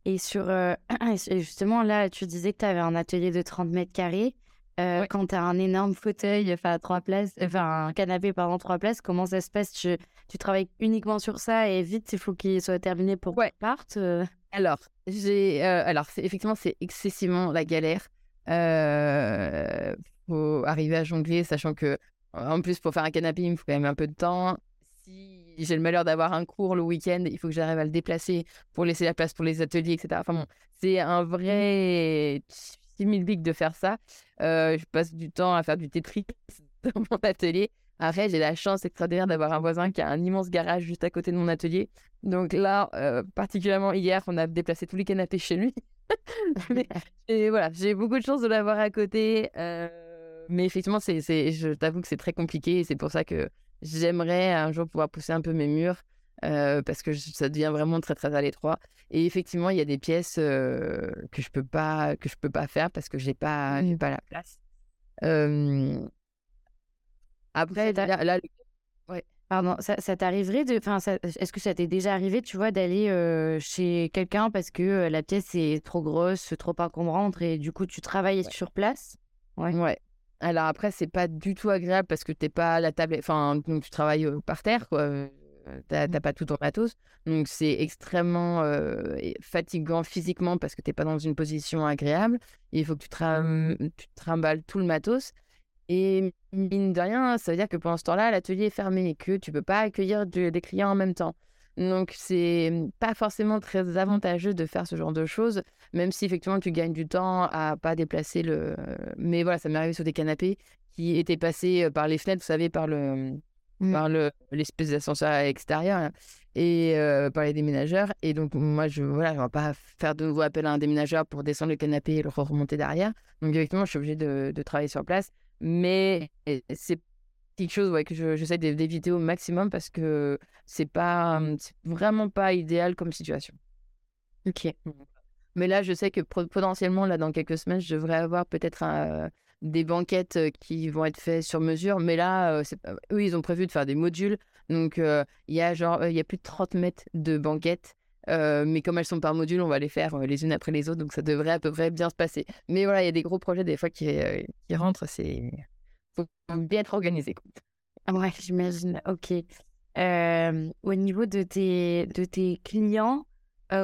Et sur [CLEARS THROAT] justement là, tu disais que tu avais un atelier de 30 mètres carrés. Euh, quand tu as un énorme fauteuil, enfin trois places, enfin un canapé pardon trois places, comment ça se passe? Tu, tu, travailles uniquement sur ça et vite il faut qu'il soit terminé pour ouais. qu'il parte euh? Alors j'ai, euh, alors effectivement c'est excessivement la galère. Euh, faut arriver à jongler, sachant que en plus pour faire un canapé il me faut quand même un peu de temps. Si j'ai le malheur d'avoir un cours le week-end, il faut que j'arrive à le déplacer pour laisser la place pour les ateliers, etc. Enfin bon, c'est un vrai 6000 bics de faire ça. Euh, je passe du temps à faire du Tetris [LAUGHS] dans mon atelier. Après, j'ai la chance extraordinaire d'avoir un voisin qui a un immense garage juste à côté de mon atelier. Donc là, euh, particulièrement hier, on a déplacé tous les canapés chez lui. [LAUGHS] [LAUGHS] et voilà, j'ai beaucoup de chance de l'avoir à côté. Euh, mais effectivement, c'est, je t'avoue que c'est très compliqué et c'est pour ça que j'aimerais un jour pouvoir pousser un peu mes murs parce que ça devient vraiment très très à l'étroit. Et effectivement, il y a des pièces que je peux pas que je peux pas faire parce que j'ai pas mmh. pas la place. après, là, Pardon, ça, ça t'arriverait de. Enfin, est-ce que ça t'est déjà arrivé, tu vois, d'aller chez quelqu'un parce que la pièce est trop grosse, trop encombrante et du coup, tu travailles sur place? Ouais. Ouais. Alors après, c'est pas du tout agréable parce que t'es pas à la table. Enfin, donc tu travailles par terre, quoi. T'as mmh. pas tout ton matos. Donc c'est extrêmement fatigant physiquement parce que t'es pas dans une position agréable. il faut que tu, tu trimbales tout le matos. Et mine de rien, ça veut dire que pendant ce temps-là, l'atelier est fermé et que tu peux pas accueillir des clients en même temps. Donc, c'est pas forcément très avantageux de faire ce genre de choses, même si effectivement tu gagnes du temps à pas déplacer le. Mais voilà, ça m'est arrivé sur des canapés qui étaient passés par les fenêtres, vous savez, par le. Mmh. par le l'espèce d'ascenseur extérieur et par les déménageurs et donc moi je voilà je vais pas faire de nouveau appel à un déménageur pour descendre le canapé et le remonter derrière donc effectivement je suis obligée de, de travailler sur place mais c'est quelque chose ouais, que j'essaie d'éviter au maximum parce que c'est pas mmh, vraiment pas idéal comme situation. Ok. Mais là, je sais que potentiellement, là, dans quelques semaines, je devrais avoir peut-être des banquettes qui vont être faites sur mesure. Mais là, eux, ils ont prévu de faire des modules. Donc, il y a genre, il y a plus de 30 mètres de banquettes. mais comme elles sont par module, on va les faire les unes après les autres, donc ça devrait à peu près bien se passer. Mais voilà, il y a des gros projets des fois qui, rentrent, c'est faut bien être organisé. Ah ouais, j'imagine. Ok. au niveau de tes, de tes clients,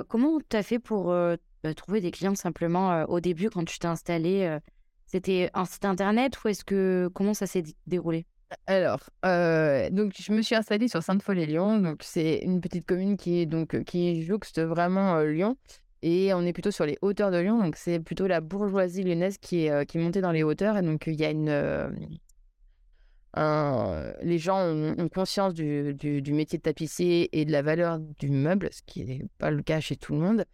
comment tu as fait pour bah, trouver des clients simplement au début quand tu t'es installé C'était un site internet ou est-ce que comment ça s'est déroulé? Alors, euh, donc je me suis installée sur Sainte-Foy-les-Lyons. Donc c'est une petite commune qui donc qui jouxte vraiment euh, Lyon et on est plutôt sur les hauteurs de Lyon. Donc c'est plutôt la bourgeoisie lyonnaise qui est euh, qui dans les hauteurs et donc il y a une les gens ont, conscience du, du, du, métier de tapissier et de la valeur du meuble, ce qui n'est pas le cas chez tout le monde.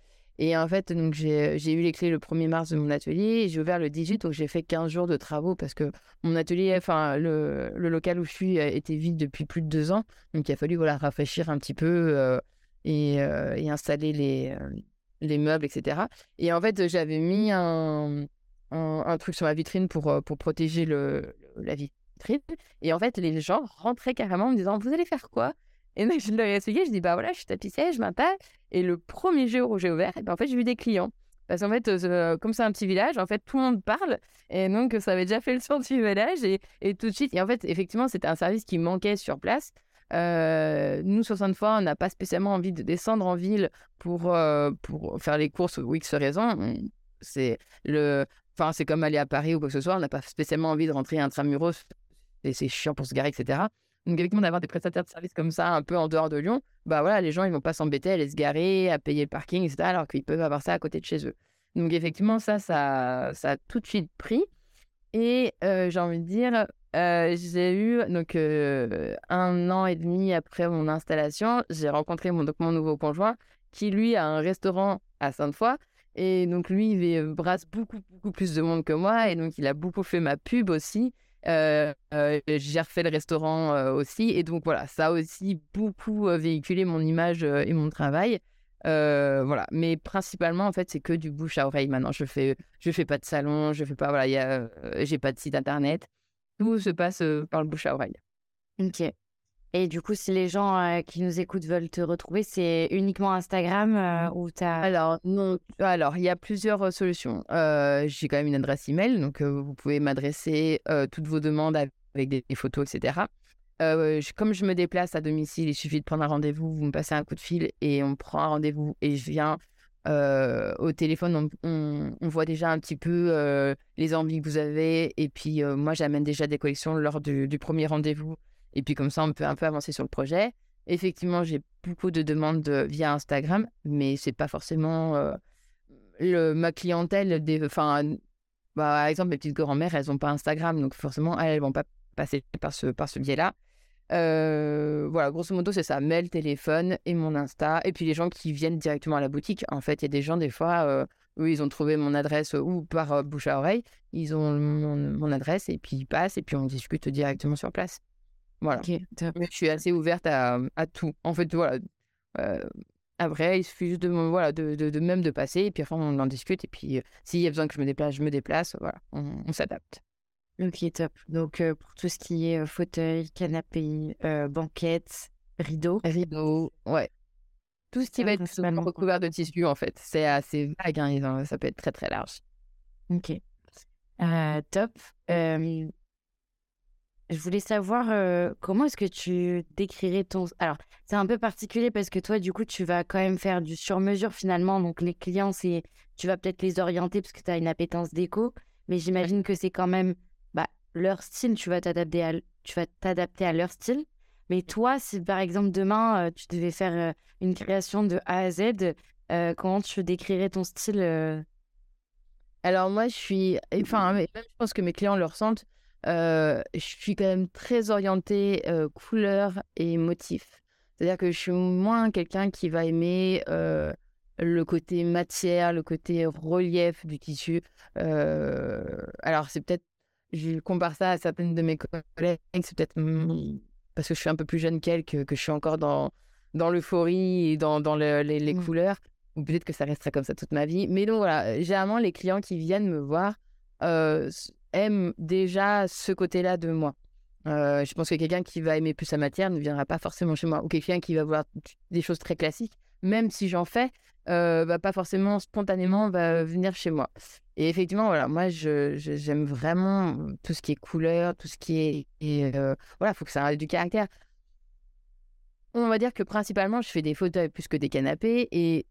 Et en fait, donc j'ai eu les clés le 1er mars de mon atelier. J'ai ouvert le 18, donc j'ai fait 15 jours de travaux parce que mon atelier, enfin, le, local où je suis était vide depuis plus de deux ans. Donc il a fallu voilà, rafraîchir un petit peu euh, et, euh, et, installer les, euh, les meubles, etc. Et en fait, j'avais mis un, truc sur ma vitrine pour, protéger la vitrine. Et en fait, les gens rentraient carrément en me disant Vous allez faire quoi? Et donc, je leur ai je dis, bah voilà, je suis tapissière, je m'installe. Et le premier jour où j'ai ouvert, ben, en fait, j'ai vu des clients. Parce qu'en fait, comme c'est un petit village, en fait, tout le monde parle. Et donc, ça avait déjà fait le tour du village. Et, et tout de suite, et en fait, effectivement, c'était un service qui manquait sur place. Euh, nous, sur Sainte-Foy, on n'a pas spécialement envie de descendre en ville pour, euh, pour faire les courses ou X raison. C'est le... Enfin, c'est comme aller à Paris ou quoi que ce soit. On n'a pas spécialement envie de rentrer intramuros. Et c'est chiant pour se garer, etc. Donc, effectivement, d'avoir des prestataires de services comme ça, un peu en dehors de Lyon, bah voilà, les gens, ils vont pas s'embêter à aller se garer, à payer le parking, etc., alors qu'ils peuvent avoir ça à côté de chez eux. Donc, effectivement, ça, ça, ça a tout de suite pris. Et euh, j'ai envie de dire, euh, j'ai eu, donc, euh, un an et demi après mon installation, j'ai rencontré mon, donc, mon nouveau conjoint qui, lui, a un restaurant à Sainte-Foy. Et donc, lui, il brasse beaucoup, beaucoup plus de monde que moi. Et donc, il a beaucoup fait ma pub aussi. Euh, euh, j'ai refait le restaurant euh, aussi. Et donc voilà, ça a aussi beaucoup véhiculé mon image et mon travail. voilà, mais principalement en fait c'est que du bouche à oreille maintenant. Je fais, je fais pas de salon, je fais pas voilà, j'ai pas de site internet. Tout se passe par le bouche à oreille. Ok. Et du coup, si les gens euh, qui nous écoutent veulent te retrouver, c'est uniquement Instagram euh, ou tu as... Alors, non. Alors, il y a plusieurs euh, solutions. J'ai quand même une adresse email, donc vous pouvez m'adresser toutes vos demandes avec des, photos, etc. comme je me déplace à domicile, il suffit de prendre un rendez-vous, vous me passez un coup de fil et on prend un rendez-vous et je viens au téléphone, on, voit déjà un petit peu les envies que vous avez. Et puis, moi, j'amène déjà des collections lors du premier rendez-vous. Et puis comme ça, on peut un peu avancer sur le projet. Effectivement, j'ai beaucoup de demandes via Instagram, mais c'est pas forcément euh, le, ma clientèle. Enfin, bah, par exemple, mes petites grand-mères, elles n'ont pas Instagram, donc forcément, elles, ne vont pas passer par ce, par ce biais-là. Euh, voilà, grosso modo, c'est ça mail, téléphone et mon Insta. Et puis les gens qui viennent directement à la boutique. En fait, il y a des gens, des fois, euh, où ils ont trouvé mon adresse ou par bouche à oreille. Ils ont mon, adresse et puis ils passent et puis on discute directement sur place. Voilà. je suis assez ouverte à, à, tout. En fait, voilà. Euh, après, il suffit juste de, voilà, de, de, même de passer, et puis après, on en discute. Et puis, euh, s'il y a besoin que je me déplace, je me déplace. Voilà, on, s'adapte. Ok, top. Donc, pour tout ce qui est fauteuil, canapé, banquette, rideau. Rideau, ouais. Tout ce qui va être recouvert de tissu, en fait. C'est assez vague, hein, ça peut être très très large. Ok. top. Je voulais savoir comment est-ce que tu décrirais ton... Alors, c'est un peu particulier parce que toi, du coup, tu vas quand même faire du sur-mesure finalement. Donc, les clients, c'est tu vas peut-être les orienter parce que tu as une appétence déco. Mais j'imagine que c'est quand même bah, leur style. Tu vas t'adapter à, tu vas t'adapter à leur style. Mais toi, si par exemple demain, tu devais faire une création de A à Z, comment tu décrirais ton style Alors moi, je suis... Enfin, je pense que mes clients le ressentent. Je suis quand même très orientée couleur et motif. C'est-à-dire que je suis moins quelqu'un qui va aimer le côté matière, le côté relief du tissu. alors, c'est peut-être, je compare ça à certaines de mes collègues, c'est peut-être parce que je suis un peu plus jeune qu'elles que, que je suis encore dans, dans l'euphorie et dans, dans les, les mmh. couleurs. Ou peut-être que ça restera comme ça toute ma vie. Mais donc voilà, généralement, les clients qui viennent me voir aiment déjà ce côté-là de moi. je pense que quelqu'un qui va aimer plus sa matière ne viendra pas forcément chez moi. Ou quelqu'un qui va voir des choses très classiques, même si j'en fais, euh, va pas forcément spontanément va venir chez moi. Et effectivement, voilà, moi, j'aime vraiment tout ce qui est couleur, tout ce qui est. Et, euh, voilà, il faut que ça ait du caractère. On va dire que principalement, je fais des fauteuils plus que des canapés. Et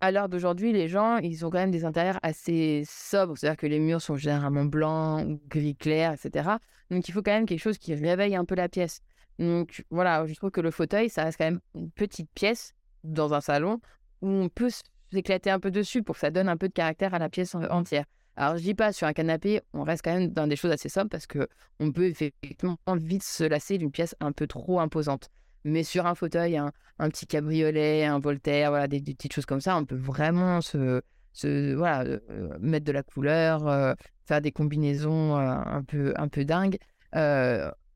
à l'heure d'aujourd'hui, les gens, ils ont quand même des intérieurs assez sobres. C'est-à-dire que les murs sont généralement blancs gris clair, etc. Donc, il faut quand même quelque chose qui réveille un peu la pièce. Donc, voilà, je trouve que le fauteuil, ça reste quand même une petite pièce dans un salon où on peut s'éclater un peu dessus pour que ça donne un peu de caractère à la pièce entière. Alors, je dis pas, sur un canapé, on reste quand même dans des choses assez simples parce que on peut effectivement vite se lasser d'une pièce un peu trop imposante. Mais sur un fauteuil, un, petit cabriolet, un Voltaire, voilà, des, petites choses comme ça, on peut vraiment se, se voilà, euh, mettre de la couleur, euh, faire des combinaisons euh, un, peu, un peu dingues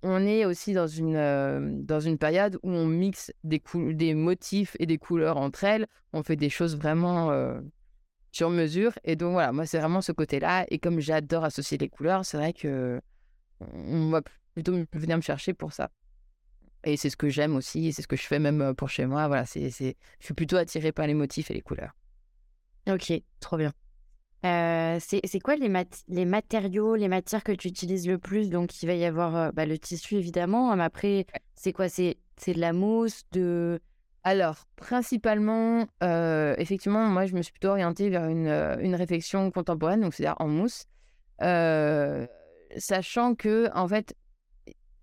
on est aussi dans une, euh, dans une période où on mixe des, des motifs et des couleurs entre elles. On fait des choses vraiment euh, sur mesure. Et donc voilà, moi, c'est vraiment ce côté-là. Et comme j'adore associer les couleurs, c'est vrai que on va plutôt venir me chercher pour ça. Et c'est ce que j'aime aussi, et c'est ce que je fais même euh, pour chez moi. Voilà, c'est, je suis plutôt attirée par les motifs et les couleurs. Ok, trop bien. Euh, c'est quoi les, les matériaux, les matières que tu utilises le plus? Donc, il va y avoir euh, bah, le tissu, évidemment. Mais après, c'est quoi? C'est de la mousse, de... Alors, principalement, euh, effectivement, moi, je me suis plutôt orientée vers une, une réflexion contemporaine, donc c'est-à-dire en mousse. sachant que, en fait,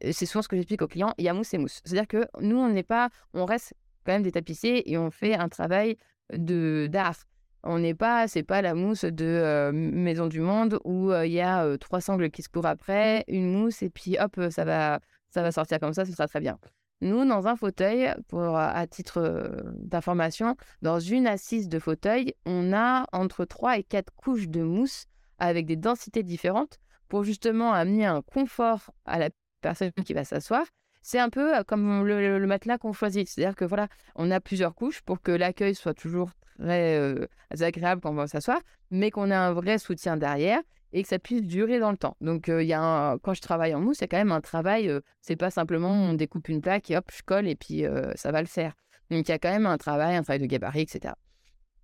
c'est souvent ce que j'explique aux clients, il y a mousse et mousse. C'est-à-dire que nous, on n'est pas, on reste quand même des tapissiers et on fait un travail de d'art. On n'est pas, c'est pas la mousse de euh, Maison du Monde où euh, il y a euh, trois sangles qui se courent après, une mousse et puis hop, ça va, ça va sortir comme ça, ce sera très bien. Nous, dans un fauteuil, pour à titre d'information, dans une assise de fauteuil, on a entre trois et quatre couches de mousse avec des densités différentes pour justement amener un confort à la personne qui va s'asseoir c'est un peu comme le, le matelas qu'on choisit. C'est-à-dire que voilà, on a plusieurs couches pour que l'accueil soit toujours très euh, agréable quand on va s'asseoir, mais qu'on ait un vrai soutien derrière et que ça puisse durer dans le temps. Donc, il y a quand je travaille en mousse, c'est quand même un travail. c'est pas simplement on découpe une plaque et hop, je colle et puis ça va le faire. Donc, il y a quand même un travail, un travail de gabarit, etc.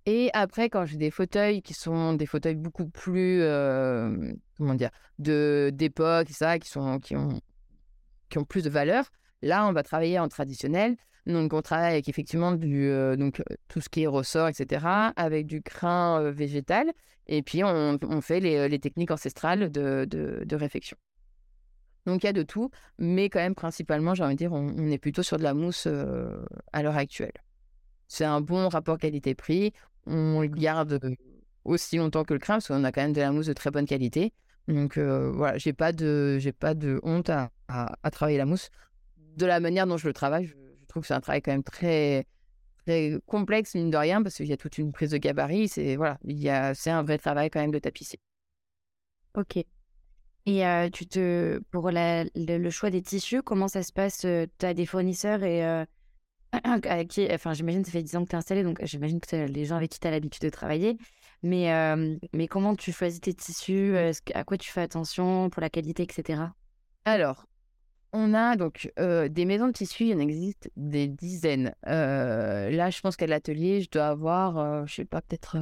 Et après, quand j'ai des fauteuils qui sont des fauteuils beaucoup plus, comment dire, de d'époque, ça, qui sont qui ont qui ont plus de valeur, là, on va travailler en traditionnel. Donc, on travaille avec effectivement du, euh, donc, euh, tout ce qui est ressort, etc., avec du crin euh, végétal. Et puis, on, fait les, techniques ancestrales de, de, réfection. Donc, il y a de tout, mais quand même, principalement, j'ai envie de dire, on, est plutôt sur de la mousse à l'heure actuelle. C'est un bon rapport qualité-prix. On le garde aussi longtemps que le crin, parce qu'on a quand même de la mousse de très bonne qualité. Donc, voilà, j'ai pas de, j'ai pas de honte à, à, travailler la mousse. De la manière dont je le travaille, trouve que c'est un travail quand même très, très complexe, mine de rien, parce qu'il y a toute une prise de gabarit. C'est voilà, il y a, c'est un vrai travail quand même de tapissier. Ok. Et euh, tu te, pour le, choix des tissus, comment ça se passe euh, Tu as des fournisseurs et, euh, [COUGHS] avec qui, enfin, j'imagine ça fait 10 ans que tu es installé, donc j'imagine que les gens avec qui tu as l'habitude de travailler. Mais, mais comment tu choisis tes tissus? À quoi tu fais attention pour la qualité, etc. Alors, on a donc des maisons de tissus, il en existe des dizaines. là, je pense qu'à l'atelier, je dois avoir, je sais pas, peut-être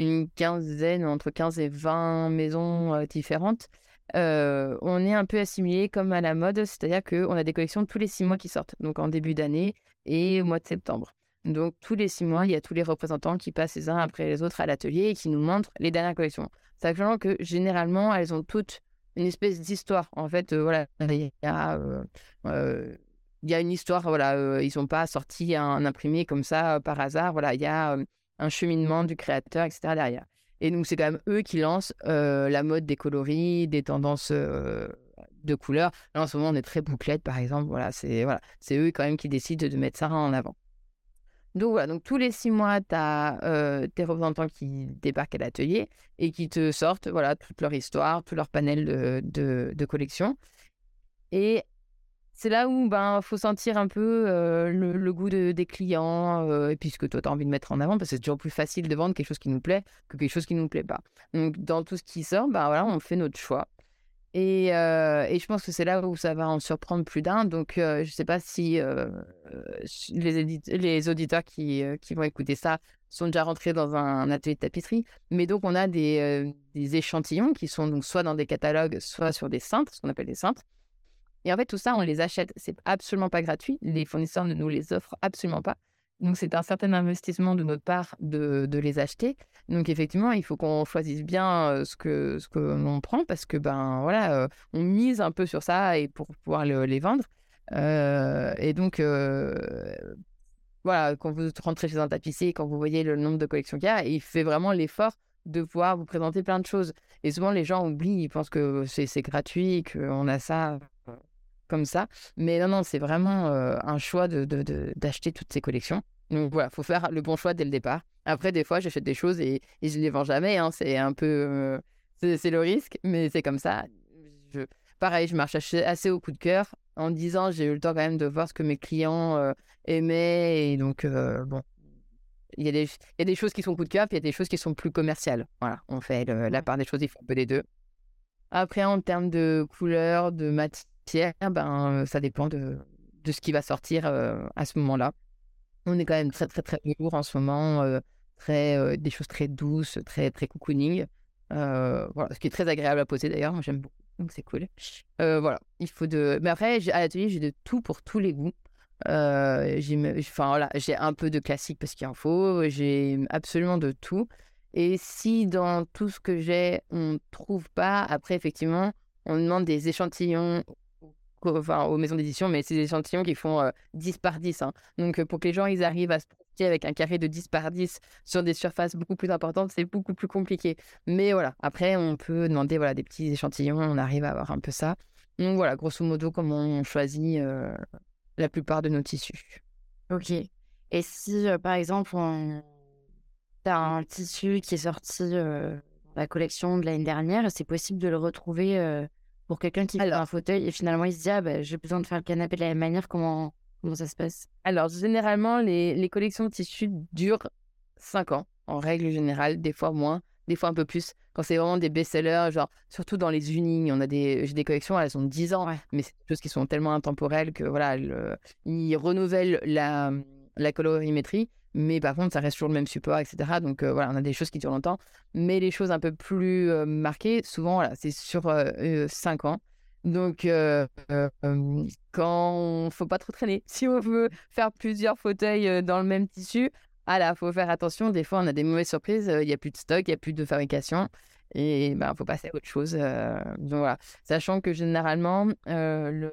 une quinzaine, entre 15 et 20 maisons différentes. On est un peu assimilé comme à la mode, c'est-à-dire qu'on a des collections tous les six mois qui sortent, donc en début d'année et au mois de septembre. Donc tous les six mois, il y a tous les représentants qui passent les uns après les autres à l'atelier et qui nous montrent les dernières collections. Sachant que généralement, elles ont toutes une espèce d'histoire. En fait, euh, voilà, il y a, euh, euh, il y a une histoire, voilà, ils sont pas sortis un imprimé comme ça par hasard. Voilà, il y a un cheminement du créateur, etc. derrière. Et donc, c'est quand même eux qui lancent la mode des coloris, des tendances de couleurs. Là, en ce moment, on est très bouclette, par exemple. Voilà, c'est voilà, eux quand même qui décident de mettre ça en avant. Donc voilà, donc tous les six mois, tu as euh, tes représentants qui débarquent à l'atelier et qui te sortent voilà, toute leur histoire, tout leur panel de, de, collection. Et c'est là où ben, faut sentir un peu le, goût des clients, euh, et puis ce que toi, tu as envie de mettre en avant, parce que c'est toujours plus facile de vendre quelque chose qui nous plaît que quelque chose qui nous plaît pas. Donc, dans tout ce qui sort, ben, voilà, on fait notre choix. Et, et, je pense que c'est là où ça va en surprendre plus d'un. Donc, je ne sais pas si les, les, auditeurs qui, qui, vont écouter ça sont déjà rentrés dans un, atelier de tapisserie. Mais donc, on a des, des, échantillons qui sont donc soit dans des catalogues, soit sur des cintres, ce qu'on appelle des cintres. Et en fait, tout ça, on les achète. C'est absolument pas gratuit. Les fournisseurs ne nous les offrent absolument pas. Donc, c'est un certain investissement de notre part de, les acheter. Donc, effectivement, il faut qu'on choisisse bien ce que, ce que l'on prend parce que, ben voilà, on mise un peu sur ça et pour pouvoir les vendre. et donc, voilà, quand vous rentrez chez un tapissier, quand vous voyez le nombre de collections qu'il y a, il fait vraiment l'effort de pouvoir vous présenter plein de choses. Et souvent, les gens oublient, ils pensent que c'est gratuit, qu'on a ça comme ça. Mais non, non, c'est vraiment un choix d'acheter de, de, toutes ces collections. Donc voilà, faut faire le bon choix dès le départ. Après, des fois, j'achète des choses et, et je ne les vends jamais. Hein. C'est un peu. Euh, c'est le risque, mais c'est comme ça. Je... Pareil, je marche assez, au coup de cœur. En 10 ans, j'ai eu le temps quand même de voir ce que mes clients euh, aimaient. Et donc, bon, il y, a des, il y a des choses qui sont coup de cœur, puis il y a des choses qui sont plus commerciales. Voilà, on fait la part des choses, il faut un peu des deux. Après, en termes de couleur, de matière, ben, ça dépend de, de ce qui va sortir à ce moment-là. On est quand même très, très, très lourd en ce moment. Très, des choses très douces, très, très cocooning. Voilà, ce qui est très agréable à poser d'ailleurs. J'aime beaucoup. Donc, c'est cool. voilà, il faut de. Mais après, à l'atelier, j'ai de tout pour tous les goûts. j'ai enfin, voilà, un peu de classique parce qu'il en faut. J'ai absolument de tout. Et si dans tout ce que j'ai, on ne trouve pas, après, effectivement, on demande des échantillons enfin, aux maisons d'édition, mais c'est des échantillons qui font 10 par 10. Hein. Donc, pour que les gens ils arrivent à se projeter avec un carré de 10 par 10 sur des surfaces beaucoup plus importantes, c'est beaucoup plus compliqué. Mais voilà, après, on peut demander voilà, des petits échantillons, on arrive à avoir un peu ça. Donc voilà, grosso modo, comment on choisit la plupart de nos tissus. Ok. Et si, par exemple, on... tu as un tissu qui est sorti dans la collection de l'année dernière, c'est possible de le retrouver pour quelqu'un qui a un fauteuil et finalement il se dit ah bah, j'ai besoin de faire le canapé de la même manière comment comment ça se passe? Alors généralement les, les collections de tissus durent 5 ans en règle générale des fois moins des fois un peu plus. Quand c'est vraiment des best-sellers genre surtout dans les unis on a des j'ai des collections elles ont 10 ans mais c'est des choses qui sont tellement intemporelles que voilà ils renouvellent la la colorimétrie mais par contre, ça reste toujours le même support, etc. Donc euh, voilà, on a des choses qui durent longtemps. Mais les choses un peu plus euh, marquées, souvent, c'est sur 5 euh, ans. Donc, quand faut pas trop traîner. [LAUGHS] Si on veut faire plusieurs fauteuils dans le même tissu, ah là, faut faire attention. Des fois, on a des mauvaises surprises. Il n'y a plus de stock, il n'y a plus de fabrication. Et ben, faut passer à autre chose. donc voilà. Sachant que généralement, le...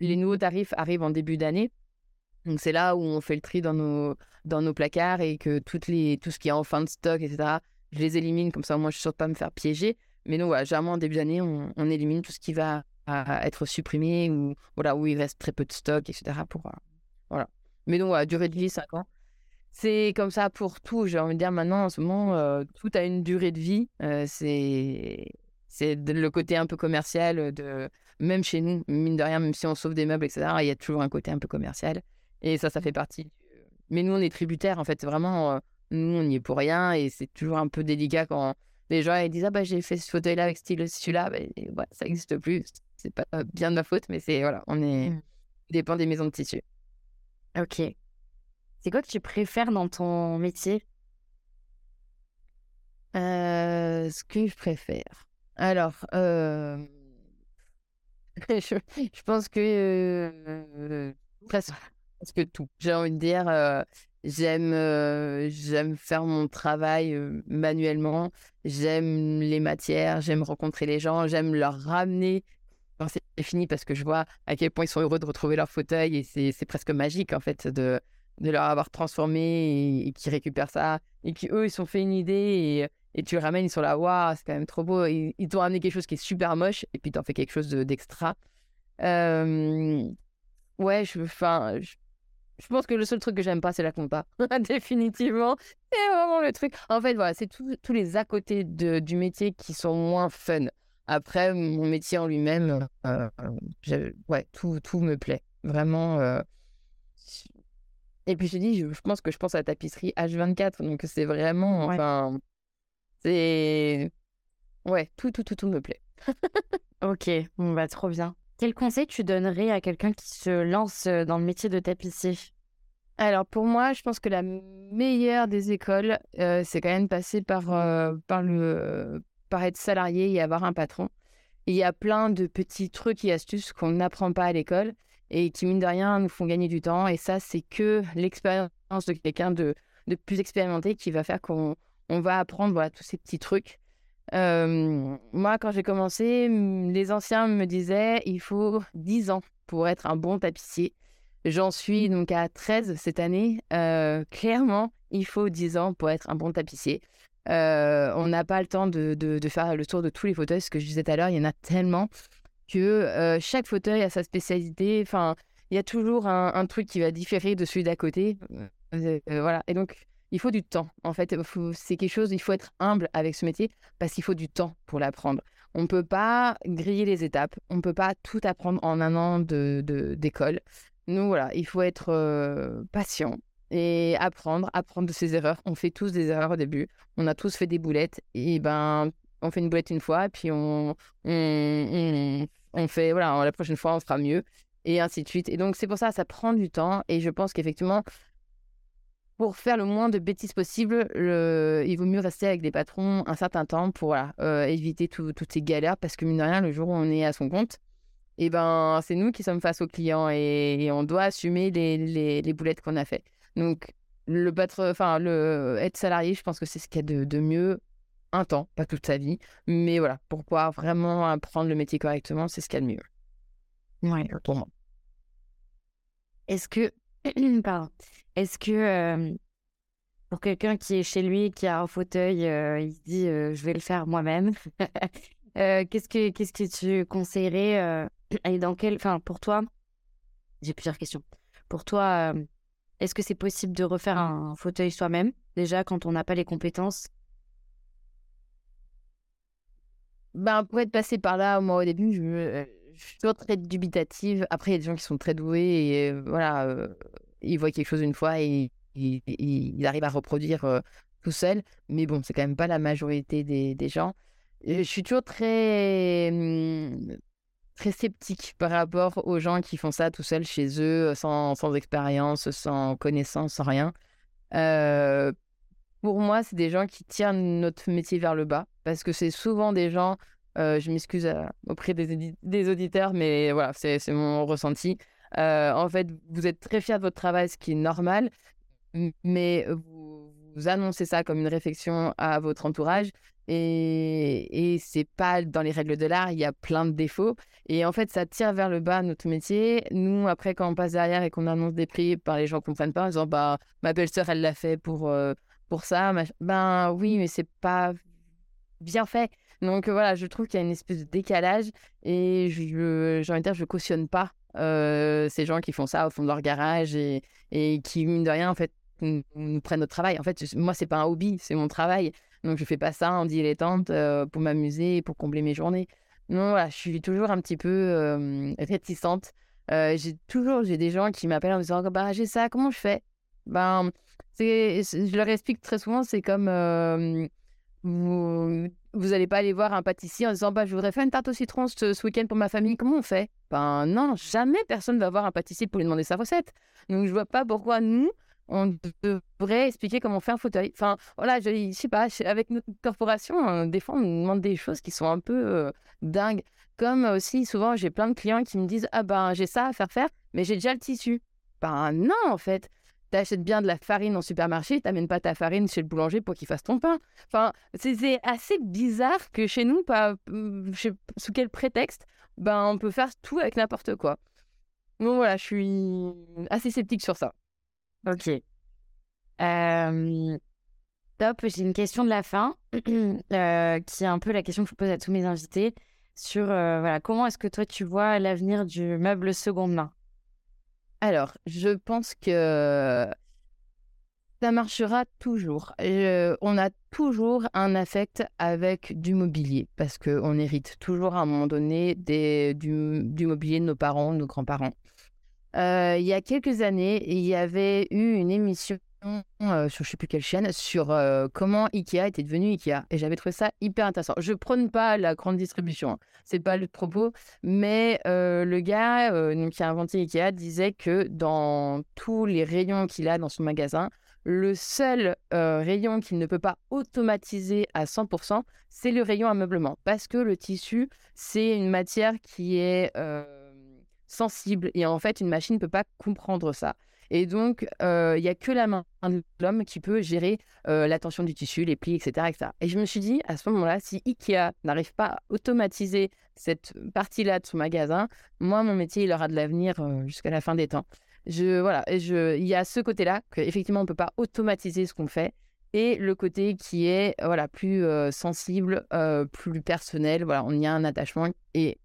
les nouveaux tarifs arrivent en début d'année. Donc c'est là où on fait le tri dans nos, dans nos placards et que toutes les, tout ce qui est en fin de stock, etc., je les élimine, comme ça moi je suis pas me faire piéger. Mais donc voilà, généralement en début d'année, on, on, élimine tout ce qui va être supprimé ou voilà, où il reste très peu de stock, etc. Pour, euh, voilà. Mais donc voilà, durée de vie 5 ans. C'est comme ça pour tout. J'ai envie de dire maintenant, en ce moment, euh, tout a une durée de vie. Euh, c'est c'est le côté un peu commercial de même chez nous, mine de rien, même si on sauve des meubles, etc., il y a toujours un côté un peu commercial. Et ça, ça fait partie. Mais nous, on est tributaires, en fait, vraiment, nous, on n'y est pour rien et c'est toujours un peu délicat quand les gens ils disent Ah, bah, j'ai fait ce fauteuil-là avec style celui-là, bah, ouais, ça n'existe plus. C'est pas bien de ma faute, mais c'est voilà, on est mmh. dépend des maisons de tissu. Ok. C'est quoi que tu préfères dans ton métier? Euh, Ce que je préfère. Alors, euh... [LAUGHS] je, je, pense que euh, presque, que tout. J'ai envie de dire, euh, j'aime euh, j'aime faire mon travail manuellement. J'aime les matières, j'aime rencontrer les gens, j'aime leur ramener quand c'est fini parce que je vois à quel point ils sont heureux de retrouver leur fauteuil et c'est presque magique en fait de de leur avoir transformé et, qu'ils récupèrent ça et qu'eux, ils sont fait une idée et, et tu le ramènes, ils sont là, waouh, c'est quand même trop beau. Ils, t'ont ramené quelque chose qui est super moche et puis t'en fais quelque chose d'extra. Euh, ouais, je, enfin, je, je, pense que le seul truc que j'aime pas, c'est la compa. [LAUGHS] Définitivement. C'est vraiment le truc. En fait, voilà, c'est tous les à côté de, du métier qui sont moins fun. Après, mon métier en lui-même, euh, ouais, tout, tout me plaît. Vraiment. Euh, et puis je dis, je, pense que je pense à la tapisserie H24, donc c'est vraiment, enfin, c'est, ouais, tout, tout, tout, tout me plaît. [LAUGHS] ok, on va bah, trop bien. Quel conseil tu donnerais à quelqu'un qui se lance euh, dans le métier de tapissier? Alors pour moi, je pense que la meilleure des écoles, euh, c'est quand même passer par, euh, par, le, par être salarié et avoir un patron. il y a plein de petits trucs et astuces qu'on n'apprend pas à l'école et qui, mine de rien, nous font gagner du temps. Et ça, c'est que l'expérience de quelqu'un de, de, plus expérimenté qui va faire qu'on on va apprendre voilà, tous ces petits trucs. Euh, moi, quand j'ai commencé, les anciens me disaient il faut 10 ans pour être un bon tapissier. J'en suis donc à 13 cette année. Euh, clairement, il faut 10 ans pour être un bon tapissier. Euh, on n'a pas le temps de, de, de, faire le tour de tous les fauteuils. Ce que je disais tout à l'heure, il y en a tellement que chaque fauteuil a sa spécialité. Enfin, il y a toujours un, truc qui va différer de celui d'à côté. voilà. Et donc, il faut du temps. En fait, c'est quelque chose, il faut être humble avec ce métier parce qu'il faut du temps pour l'apprendre. On ne peut pas griller les étapes. On ne peut pas tout apprendre en un an d'école. De, Nous, voilà, il faut être patient et apprendre, apprendre de ses erreurs. On fait tous des erreurs au début. On a tous fait des boulettes. Et ben, on fait une boulette une fois, puis on, on, on, fait, voilà, la prochaine fois, on fera mieux, et ainsi de suite. Et donc, c'est pour ça, ça prend du temps, et je pense qu'effectivement, pour faire le moins de bêtises possible, le... il vaut mieux rester avec des patrons un certain temps pour éviter toutes ces galères, parce que mine de rien, le jour où on est à son compte, et ben, c'est nous qui sommes face aux clients et, on doit assumer les, les, les boulettes qu'on a fait. Donc, le battre, enfin, le être salarié, je pense que c'est ce qu'il y a de, de mieux un temps, pas toute sa vie. Mais voilà, pour pouvoir vraiment apprendre le métier correctement, c'est ce qu'il y a de mieux. Ouais, pour moi. Est-ce que, [CLEARS THROAT] pardon, est-ce que pour quelqu'un qui est chez lui, qui a un fauteuil, il se dit je vais le faire moi-même, [LAUGHS] qu'est-ce que qu'est-ce que tu conseillerais [CLEARS THROAT] et dans quel, enfin pour toi, j'ai plusieurs questions. Pour toi, est-ce que c'est possible de refaire un fauteuil soi-même déjà quand on n'a pas les compétences? Ben, pour être passé par là, moi, au début, je, euh, je suis toujours très dubitative. Après, il y a des gens qui sont très doués et euh, voilà, euh, ils voient quelque chose une fois et, ils arrivent à reproduire tout seul. Mais bon, c'est quand même pas la majorité des, gens. je suis toujours très, hum, très sceptique par rapport aux gens qui font ça tout seul chez eux, sans, sans expérience, sans connaissance, sans rien. pour moi, c'est des gens qui tirent notre métier vers le bas parce que c'est souvent des gens, euh, je m'excuse euh, auprès des, des, auditeurs, mais voilà, c'est mon ressenti. Euh, en fait, vous êtes très fiers de votre travail, ce qui est normal, mais vous, annoncez ça comme une réflexion à votre entourage. Et, et c'est pas dans les règles de l'art, il y a plein de défauts. Et en fait, ça tire vers le bas notre métier. Nous, après, quand on passe derrière et qu'on annonce des prix par les gens qui comprennent pas, en disant bah, ma belle-sœur, elle l'a fait pour, pour ça. Ben oui, mais c'est pas bien fait. Donc voilà, je trouve qu'il y a une espèce de décalage et j'ai envie de dire, je cautionne pas euh, ces gens qui font ça au fond de leur garage et qui, mine de rien, en fait, nous, prennent notre travail. En fait, moi, c'est pas un hobby, c'est mon travail. Donc je fais pas ça en dilettante euh, pour m'amuser pour combler mes journées. Non, voilà, je suis toujours un petit peu réticente. j'ai toujours j'ai des gens qui m'appellent en me disant bah j'ai ça, comment je fais? Ben je leur explique très souvent, c'est comme vous vous n'allez pas aller voir un pâtissier en disant bah, je voudrais faire une tarte au citron ce, ce week-end pour ma famille. Comment on fait? Ben non, jamais personne va voir un pâtissier pour lui demander sa recette. Donc je vois pas pourquoi nous on devrait expliquer comment on fait un fauteuil. Enfin voilà, je, je sais pas, avec notre corporation, euh, des fois on nous demande des choses qui sont un peu euh, dingues. Comme aussi souvent j'ai plein de clients qui me disent ah ben j'ai ça à faire faire, mais j'ai déjà le tissu. Ben non en fait tu achètes bien de la farine en supermarché, tu n'amènes pas ta farine chez le boulanger pour qu'il fasse ton pain. Enfin, c'est assez bizarre que chez nous, pas, sous quel prétexte, ben, on peut faire tout avec n'importe quoi. Donc voilà, je suis assez sceptique sur ça. Ok. top, j'ai une question de la fin, [CLEARS THROAT] euh, qui est un peu la question que je pose à tous mes invités, sur euh, voilà, comment est-ce que toi tu vois l'avenir du meuble seconde main? Alors, je pense que ça marchera toujours. on a toujours un affect avec du mobilier parce qu'on hérite toujours à un moment donné des, du, mobilier de nos parents, de nos grands-parents. Euh, il y a quelques années, il y avait eu une émission euh, sur je sais plus quelle chaîne sur euh, comment Ikea était devenu Ikea et j'avais trouvé ça hyper intéressant. Je prône pas la grande distribution, hein. c'est pas le propos, mais euh, le gars qui a inventé Ikea disait que dans tous les rayons qu'il a dans son magasin, le seul rayon qu'il ne peut pas automatiser à 100%, c'est le rayon ameublement parce que le tissu, c'est une matière qui est sensible et en fait une machine ne peut pas comprendre ça. Et donc, il n'y a que la main de l'homme qui peut gérer la tension du tissu, les plis, etc., etc. Et je me suis dit, à ce moment-là, si Ikea n'arrive pas à automatiser cette partie-là de son magasin, moi, mon métier, il aura de l'avenir jusqu'à la fin des temps. Je, voilà, il y a ce côté-là qu'effectivement, on ne peut pas automatiser ce qu'on fait et le côté qui est voilà plus sensible, plus personnel. Voilà, on y a un attachement et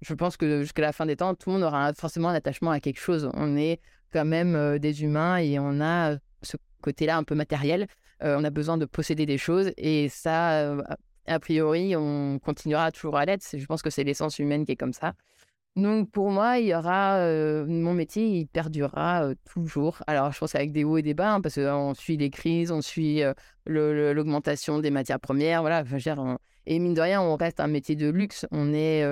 je pense que jusqu'à la fin des temps, tout le monde aura forcément un attachement à quelque chose. On est quand même des humains et on a ce côté-là un peu matériel. on a besoin de posséder des choses et ça, a priori, on continuera toujours à l'être. Je pense que c'est l'essence humaine qui est comme ça. Donc pour moi, il y aura mon métier, il perdurera toujours. Alors je pense avec des hauts et des bas, hein, parce qu'on suit les crises, on suit l'augmentation des matières premières, voilà. Et mine de rien, on reste un métier de luxe. On est,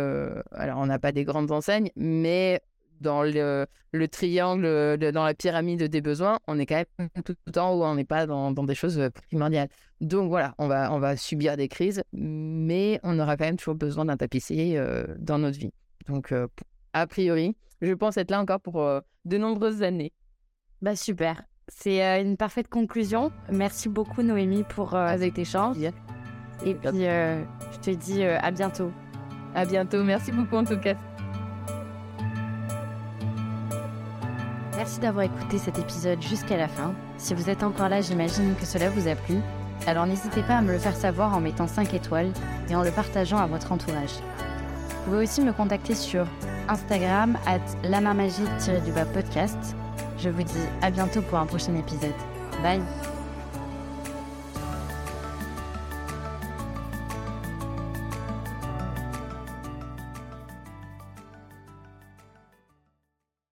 alors on n'a pas des grandes enseignes, mais dans le, le triangle, dans la pyramide des besoins, on est quand même tout, en haut, on n'est pas dans, dans, des choses primordiales. Donc voilà, on va, on va subir des crises, mais on aura quand même toujours besoin d'un tapissier euh, dans notre vie. Donc euh, a priori, je pense être là encore pour euh, de nombreuses années. Bah super, c'est une parfaite conclusion. Merci beaucoup Noémie pour cet échange. Et puis je te dis à bientôt. À bientôt, merci beaucoup en tout cas. Merci d'avoir écouté cet épisode jusqu'à la fin. Si vous êtes encore là, j'imagine que cela vous a plu. Alors n'hésitez pas à me le faire savoir en mettant 5 étoiles et en le partageant à votre entourage. Vous pouvez aussi me contacter sur Instagram at lamarmagie-podcast. Je vous dis à bientôt pour un prochain épisode. Bye